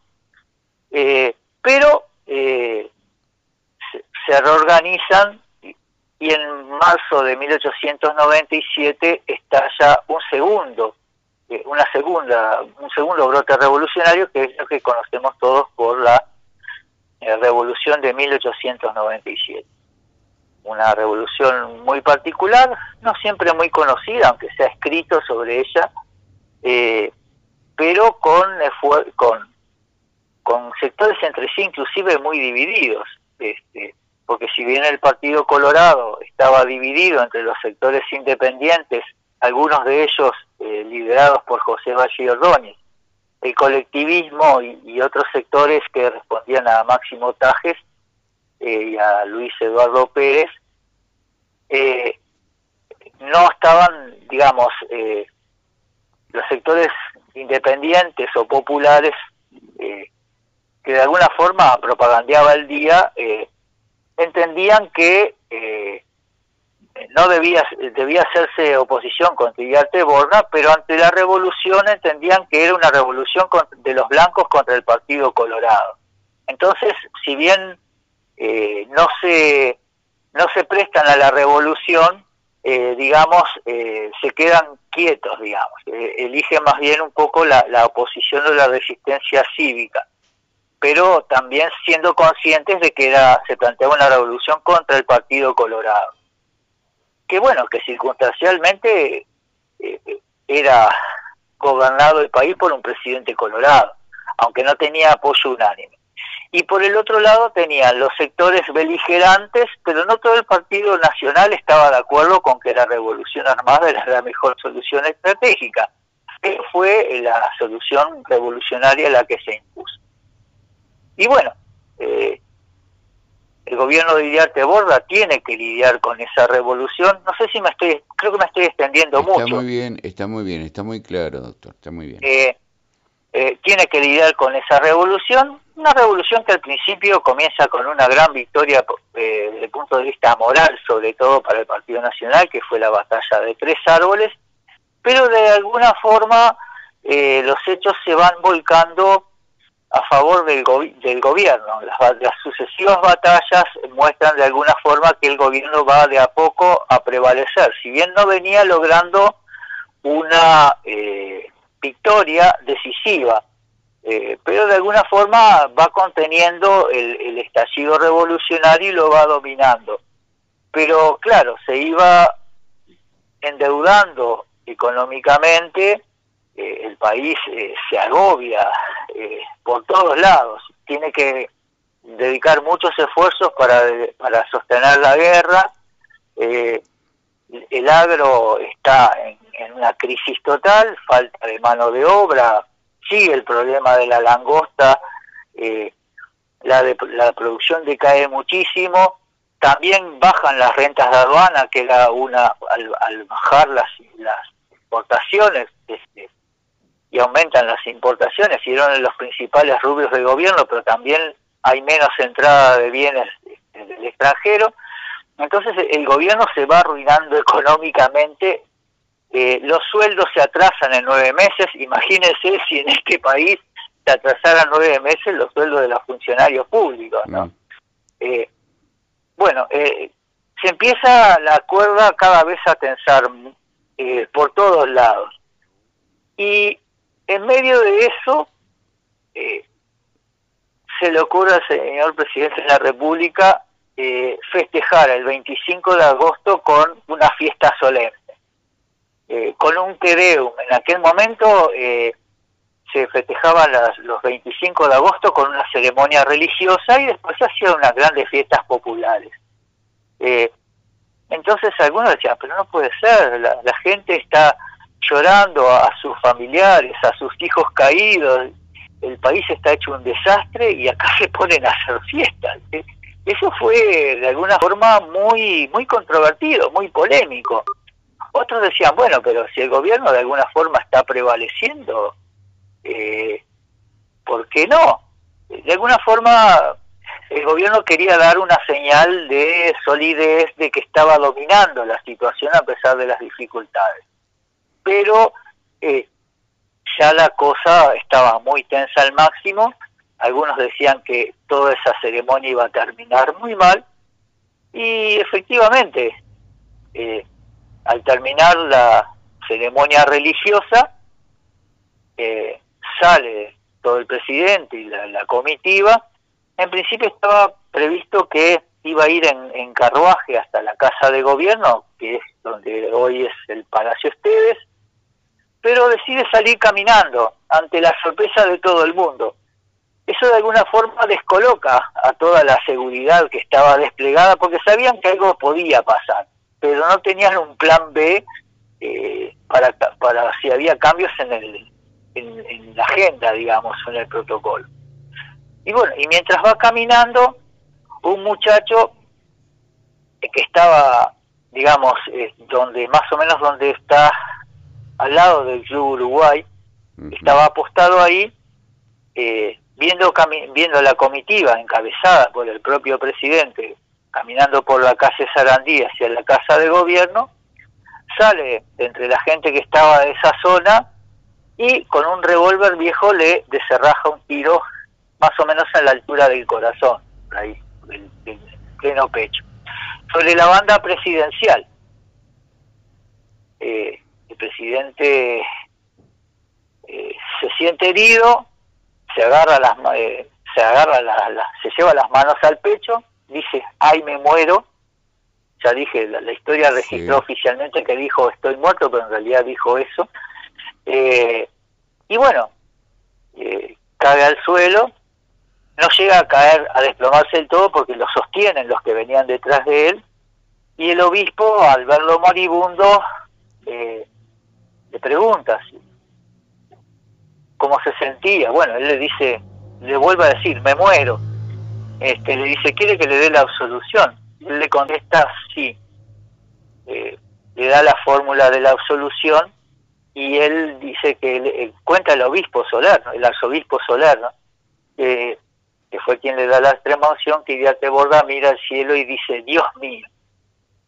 eh, pero eh, se, reorganizan y, en marzo de 1897 estalla un segundo, una segunda, un segundo brote revolucionario que es lo que conocemos todos por la revolución de 1897 una revolución muy particular, no siempre muy conocida, aunque se ha escrito sobre ella, eh, pero con, eh, con, con sectores entre sí inclusive muy divididos, este, porque si bien el Partido Colorado estaba dividido entre los sectores independientes, algunos de ellos eh, liderados por José Valle Ordóñez, el colectivismo y, otros sectores que respondían a Máximo Tajes y a Luis Eduardo Pérez, no estaban, digamos, los sectores independientes o populares que de alguna forma propagandeaba el día, entendían que eh, no debía, debía hacerse oposición contra Iriarte Borna, pero ante la revolución entendían que era una revolución de los blancos contra el Partido Colorado. Entonces, si bien eh, no se no se prestan a la revolución, eh, digamos, se quedan quietos, digamos, eligen más bien un poco la, la oposición o la resistencia cívica pero también siendo conscientes de que era, se planteaba una revolución contra el Partido Colorado. Que bueno, que circunstancialmente eh, era gobernado el país por un presidente colorado, aunque no tenía apoyo unánime. Y por el otro lado tenían los sectores beligerantes, pero no todo el Partido Nacional estaba de acuerdo con que la revolución armada era la mejor solución estratégica. Fue la solución revolucionaria la que se impuso. Y bueno, eh, el gobierno de Iriarte Borda tiene que lidiar con esa revolución. No sé si me estoy, creo que me estoy extendiendo mucho. Está muy bien, está muy bien, está muy claro, doctor, está muy bien. Eh, eh, tiene que lidiar con esa revolución, una revolución que al principio comienza con una gran victoria desde el punto de vista moral, sobre todo para el Partido Nacional, que fue la batalla de tres árboles, pero de alguna forma los hechos se van volcando a favor del, del gobierno. Las, sucesivas batallas muestran de alguna forma que el gobierno va de a poco a prevalecer, si bien no venía logrando una eh, victoria decisiva, eh, pero de alguna forma va conteniendo el, el estallido revolucionario y lo va dominando. Pero claro, se iba endeudando económicamente eh, el país eh, se agobia eh, por todos lados, tiene que dedicar muchos esfuerzos para, para sostener la guerra, el agro está en, una crisis total, falta de mano de obra, sigue el problema de la langosta, la, de, la producción decae muchísimo, también bajan las rentas de aduana, que era una, al, al bajar las, las exportaciones, este, y aumentan las importaciones y eran los principales rubios del gobierno, pero también hay menos entrada de bienes del extranjero. Entonces el gobierno se va arruinando económicamente, eh, los sueldos se atrasan en nueve meses, imagínense si en este país se atrasaran nueve meses los sueldos de los funcionarios públicos. ¿no? Eh, bueno, eh, se empieza la cuerda cada vez a tensar por todos lados. Y en medio de eso, eh, se le ocurre al señor presidente de la República eh, festejar el 25 de agosto con una fiesta solemne, eh, con un Tedeum. En aquel momento se festejaban los 25 de agosto con una ceremonia religiosa y después se hacían unas grandes fiestas populares. entonces algunos decían, pero no puede ser, la gente está llorando a sus familiares, a sus hijos caídos, el país está hecho un desastre y acá se ponen a hacer fiestas. Eso fue de alguna forma muy, muy controvertido, muy polémico. Otros decían, bueno, pero si el gobierno de alguna forma está prevaleciendo, eh, ¿por qué no? De alguna forma el gobierno quería dar una señal de solidez, de que estaba dominando la situación a pesar de las dificultades pero eh, ya la cosa estaba muy tensa al máximo, algunos decían que toda esa ceremonia iba a terminar muy mal, y efectivamente, eh, al terminar la ceremonia religiosa, eh, sale todo el presidente y la, comitiva, en principio estaba previsto que iba a ir en, en, carruaje hasta la casa de gobierno, que es donde hoy es el Palacio Esteves, pero decide salir caminando ante la sorpresa de todo el mundo. Eso de alguna forma descoloca a toda la seguridad que estaba desplegada porque sabían que algo podía pasar, pero no tenían un plan B eh, para, para si había cambios en el, en, la agenda, digamos, en el protocolo. Y bueno, y mientras va caminando, un muchacho que estaba, digamos, eh, donde más o menos donde está al lado del Club Uruguay, estaba apostado ahí, eh, viendo, viendo la comitiva encabezada por el propio presidente, caminando por la calle Sarandí hacia la casa de gobierno, sale entre la gente que estaba de esa zona y con un revólver viejo le deserraja un tiro más o menos a la altura del corazón, ahí, del, pleno pecho. Sobre la banda presidencial, eh, el presidente eh, se siente herido, se agarra las eh, se agarra se lleva las manos al pecho, dice ay me muero, ya dije la, historia registró oficialmente que dijo estoy muerto, pero en realidad dijo eso, eh, y bueno cae al suelo, no llega a caer a desplomarse del todo porque lo sostienen los que venían detrás de él, y el obispo al verlo moribundo le pregunta cómo se sentía. Bueno, él le dice, le vuelve a decir, me muero. Este, le dice, ¿quiere que le dé la absolución? él le contesta, sí. Eh, le da la fórmula de la absolución y él dice que le, cuenta el obispo solar, el arzobispo solar, que fue quien le da la extrema unción, que te borda, mira al cielo y dice, Dios mío.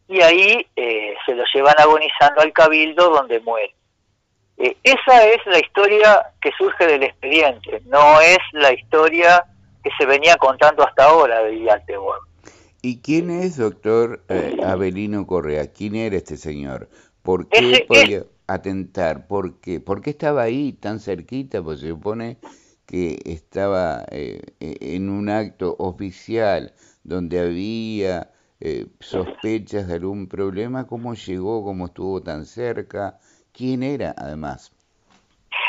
Y ahí eh, se lo llevan agonizando al cabildo donde muere. Eh, esa es la historia que surge del expediente, no es la historia que se venía contando hasta ahora de Villaltebor. ¿Y quién es, doctor eh, Abelino Correa? ¿Quién era este señor? ¿Por qué podía atentar? ¿Por qué? ¿Por qué estaba ahí tan cerquita? Pues se supone que estaba eh, en un acto oficial donde había sospechas de algún problema. ¿Cómo llegó? ¿Cómo estuvo tan cerca? ¿Quién era, además?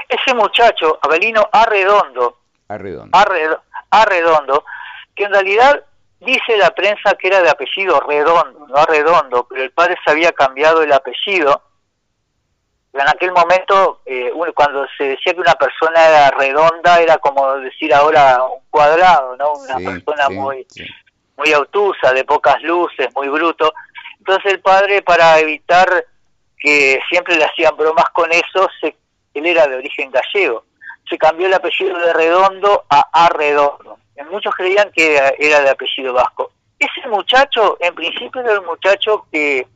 Ese muchacho, Abelino Arredondo, Arredondo. Arredondo, que en realidad dice la prensa que era de apellido Redondo, no Arredondo, pero el padre se había cambiado el apellido. En aquel momento, eh, cuando se decía que una persona era redonda, era como decir ahora un cuadrado, ¿no? Una persona muy, muy obtusa, de pocas luces, muy bruto. Entonces el padre, para evitar que siempre le hacían bromas con eso, se, él era de origen gallego. Se cambió el apellido de Redondo a Arredondo. Muchos creían que era de apellido vasco. Ese muchacho, en principio era un muchacho que,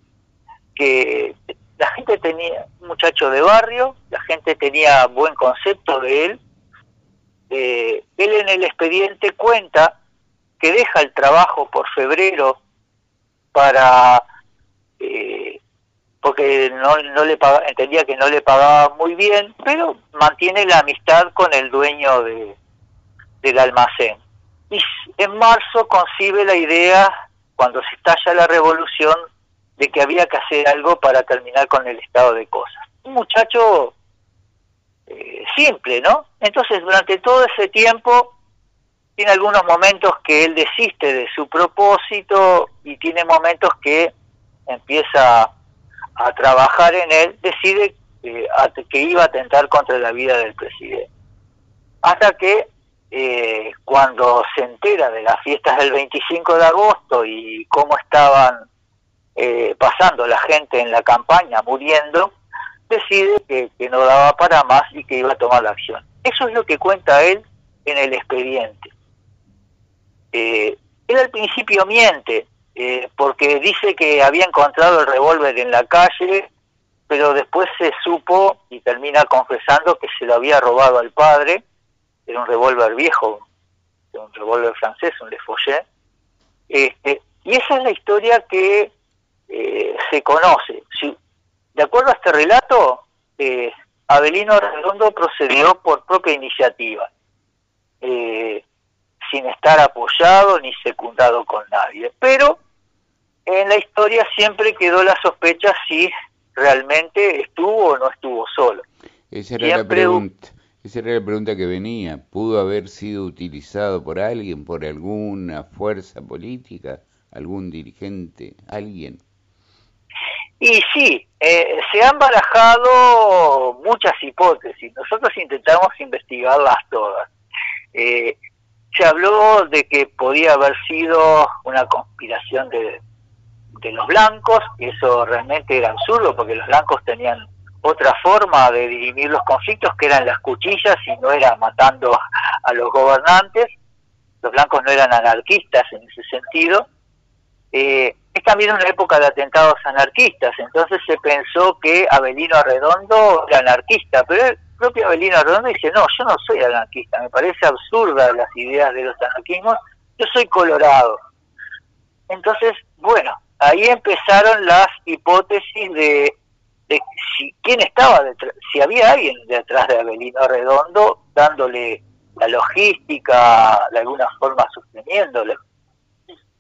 que la gente tenía, un muchacho de barrio, la gente tenía buen concepto de él. Eh, él en el expediente cuenta que deja el trabajo por febrero para eh, porque no, no le entendía que no le pagaba muy bien, pero mantiene la amistad con el dueño de, del almacén. Y en marzo concibe la idea, cuando se estalla la revolución, de que había que hacer algo para terminar con el estado de cosas. Un muchacho eh, simple, ¿no? Entonces, durante todo ese tiempo, tiene algunos momentos que él desiste de su propósito y tiene momentos que empieza a trabajar en él, decide eh, que iba a atentar contra la vida del presidente. Hasta que eh, cuando se entera de las fiestas del 25 de agosto y cómo estaban eh, pasando la gente en la campaña, muriendo, decide que, que, no daba para más y que iba a tomar la acción. Eso es lo que cuenta él en el expediente. él al principio miente, eh, porque dice que había encontrado el revólver en la calle, pero después se supo y termina confesando que se lo había robado al padre, era un revólver viejo, un revólver francés, un Le este, y esa es la historia que eh, se conoce. Si, de acuerdo a este relato, eh, Abelino Redondo procedió por propia iniciativa. sin estar apoyado ni secundado con nadie. Pero en la historia siempre quedó la sospecha si realmente estuvo o no estuvo solo. Esa era la pregunta. Esa era la pregunta que venía. ¿Pudo haber sido utilizado por alguien, por alguna fuerza política, algún dirigente, alguien? Y sí, eh, se han barajado muchas hipótesis. Nosotros intentamos investigarlas todas. Eh, se habló de que podía haber sido una conspiración de, los blancos, y eso realmente era absurdo porque los blancos tenían otra forma de dirimir los conflictos que eran las cuchillas y no era matando a los gobernantes. Los blancos no eran anarquistas en ese sentido. Eh, es también una época de atentados anarquistas, entonces se pensó que Abelino Arredondo era anarquista, pero el propio Abelino Arredondo dice, no, yo no soy anarquista, me parece absurda las ideas de los anarquismos, yo soy colorado. Entonces, bueno, ahí empezaron las hipótesis de, si quién estaba detrás, si había alguien detrás de Abelino Redondo dándole la logística, de alguna forma sosteniéndole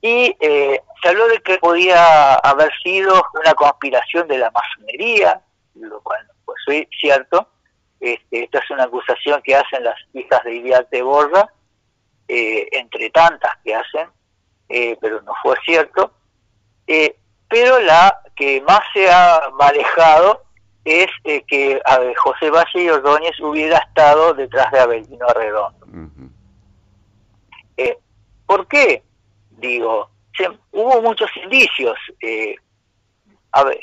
y eh, se habló de que podía haber sido una conspiración de la masonería, lo cual pues fue cierto. Este, esta es una acusación que hacen las hijas de Iliarte Borda, eh, entre tantas que hacen, eh, pero no fue cierto. Pero la que más se ha manejado es que José Valle y Ordóñez hubiera estado detrás de Abelino Redondo. ¿Por qué? digo, hubo muchos indicios. Eh, a ver,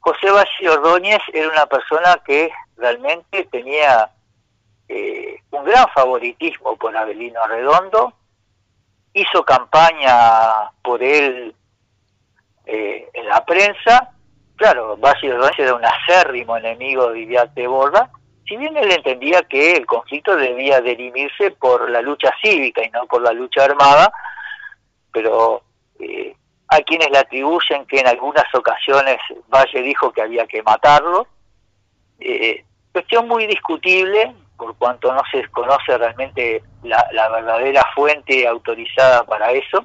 José Valle Ordóñez era una persona que realmente tenía eh, un gran favoritismo por Abelino Redondo, hizo campaña por él eh, en la prensa, claro, Valle Ordóñez era un acérrimo enemigo de Iriarte Borda, si bien él entendía que el conflicto debía derimirse por la lucha cívica y no por la lucha armada, pero eh, hay quienes le atribuyen que en algunas ocasiones Valle dijo que había que matarlo. Eh, cuestión muy discutible, por cuanto no se conoce realmente la, verdadera fuente autorizada para eso.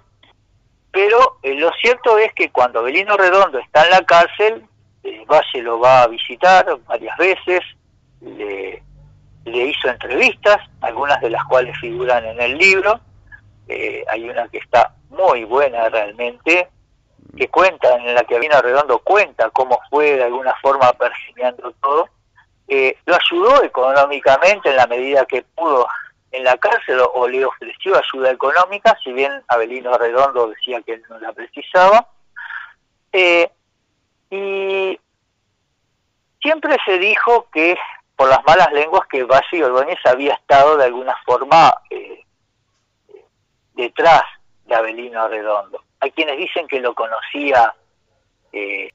Pero eh, lo cierto es que cuando Belino Redondo está en la cárcel, Valle lo va a visitar varias veces, le, hizo entrevistas, algunas de las cuales figuran en el libro. hay una que está muy buena realmente, que cuenta, en la que Abelino Redondo cuenta cómo fue de alguna forma pergeñando todo, eh, lo ayudó económicamente en la medida que pudo en la cárcel o, le ofreció ayuda económica, si bien Abelino Redondo decía que no la precisaba. Eh, y siempre se dijo que, por las malas lenguas, que Valle y Ordóñez había estado de alguna forma eh, detrás de Abelino Arredondo. Hay quienes dicen que lo conocía eh,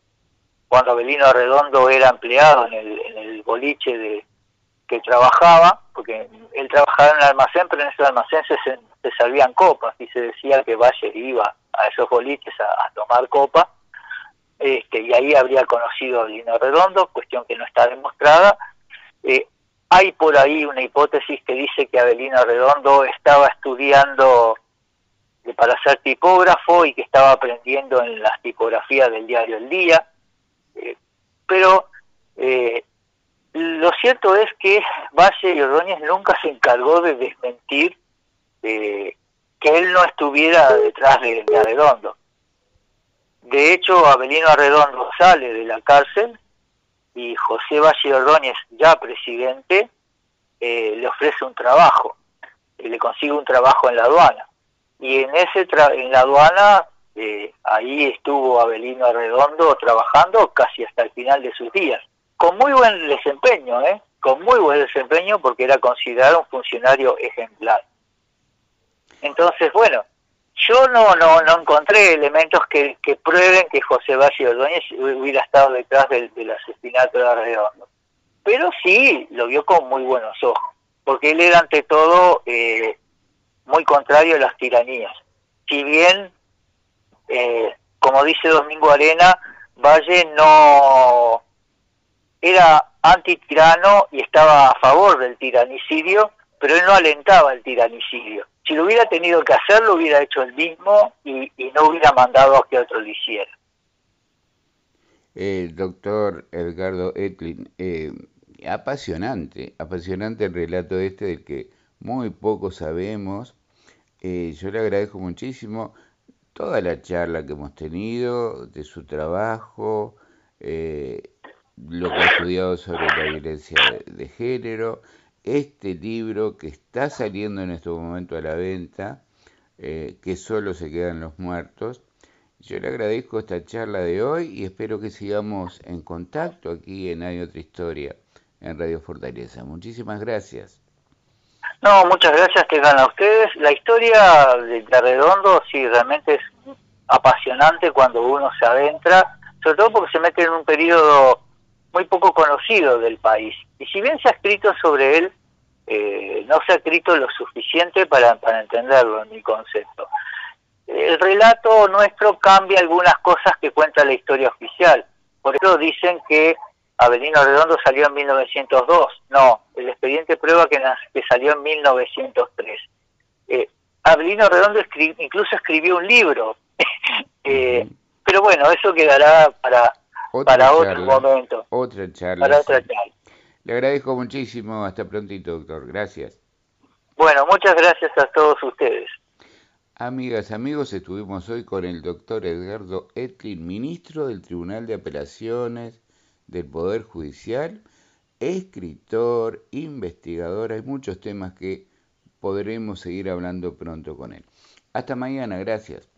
cuando Abelino Arredondo era empleado en el, boliche de que trabajaba, porque él trabajaba en un almacén, pero en ese almacén se, se servían copas y se decía que Valle iba a esos boliches a, tomar copa, este, y ahí habría conocido a Abelino Redondo, cuestión que no está demostrada. Eh, hay por ahí una hipótesis que dice que Abelino Redondo estaba estudiando para ser tipógrafo y que estaba aprendiendo en las tipografías del diario El Día. Eh, pero eh, lo cierto es que Valle y Ordóñez nunca se encargó de desmentir eh, que él no estuviera detrás de, Arredondo. De hecho, Abelino Arredondo sale de la cárcel y José Valle Ordóñez, ya presidente, le ofrece un trabajo, y le consigue un trabajo en la aduana y en ese en la aduana eh, ahí estuvo Abelino Arredondo trabajando casi hasta el final de sus días, con muy buen desempeño, ¿eh? con muy buen desempeño porque era considerado un funcionario ejemplar. Entonces, bueno, yo no no, no encontré elementos que, prueben que José Valle Ordóñez hubiera estado detrás del, asesinato de Arredondo, pero sí lo vio con muy buenos ojos, porque él era ante todo... Eh, muy contrario a las tiranías. Si bien, eh, como dice Domingo Arena, Valle no era antitirano y estaba a favor del tiranicidio, pero él no alentaba el tiranicidio. Si lo hubiera tenido que hacer, lo hubiera hecho él mismo y, no hubiera mandado a que otro lo hiciera. El doctor Edgardo Etlin, eh, apasionante, apasionante el relato este del que muy poco sabemos eh, yo le agradezco muchísimo toda la charla que hemos tenido, de su trabajo, eh, lo que ha estudiado sobre la violencia de, género, este libro que está saliendo en este momento a la venta, eh, que solo se quedan los muertos. Yo le agradezco esta charla de hoy y espero que sigamos en contacto aquí en Hay otra historia en Radio Fortaleza. Muchísimas gracias. No, muchas gracias tengan a ustedes. La historia de Redondo sí realmente es apasionante cuando uno se adentra, sobre todo porque se mete en un periodo muy poco conocido del país. Y si bien se ha escrito sobre él, eh, no se ha escrito lo suficiente para, para entenderlo en mi concepto. El relato nuestro cambia algunas cosas que cuenta la historia oficial. Por eso dicen que Avelino Redondo salió en 1902. No, el expediente prueba que, que salió en 1903. Eh, Avelino Redondo incluso escribió un libro. eh, pero bueno, eso quedará para, para otro momento. Otra charla. Para otra charla. Le agradezco muchísimo. Hasta prontito, doctor. Gracias. Bueno, muchas gracias a todos ustedes. Amigas, amigos, estuvimos hoy con el doctor Edgardo Etlin, ministro del Tribunal de Apelaciones del Poder Judicial, escritor, investigador, hay muchos temas que podremos seguir hablando pronto con él. Hasta mañana, gracias.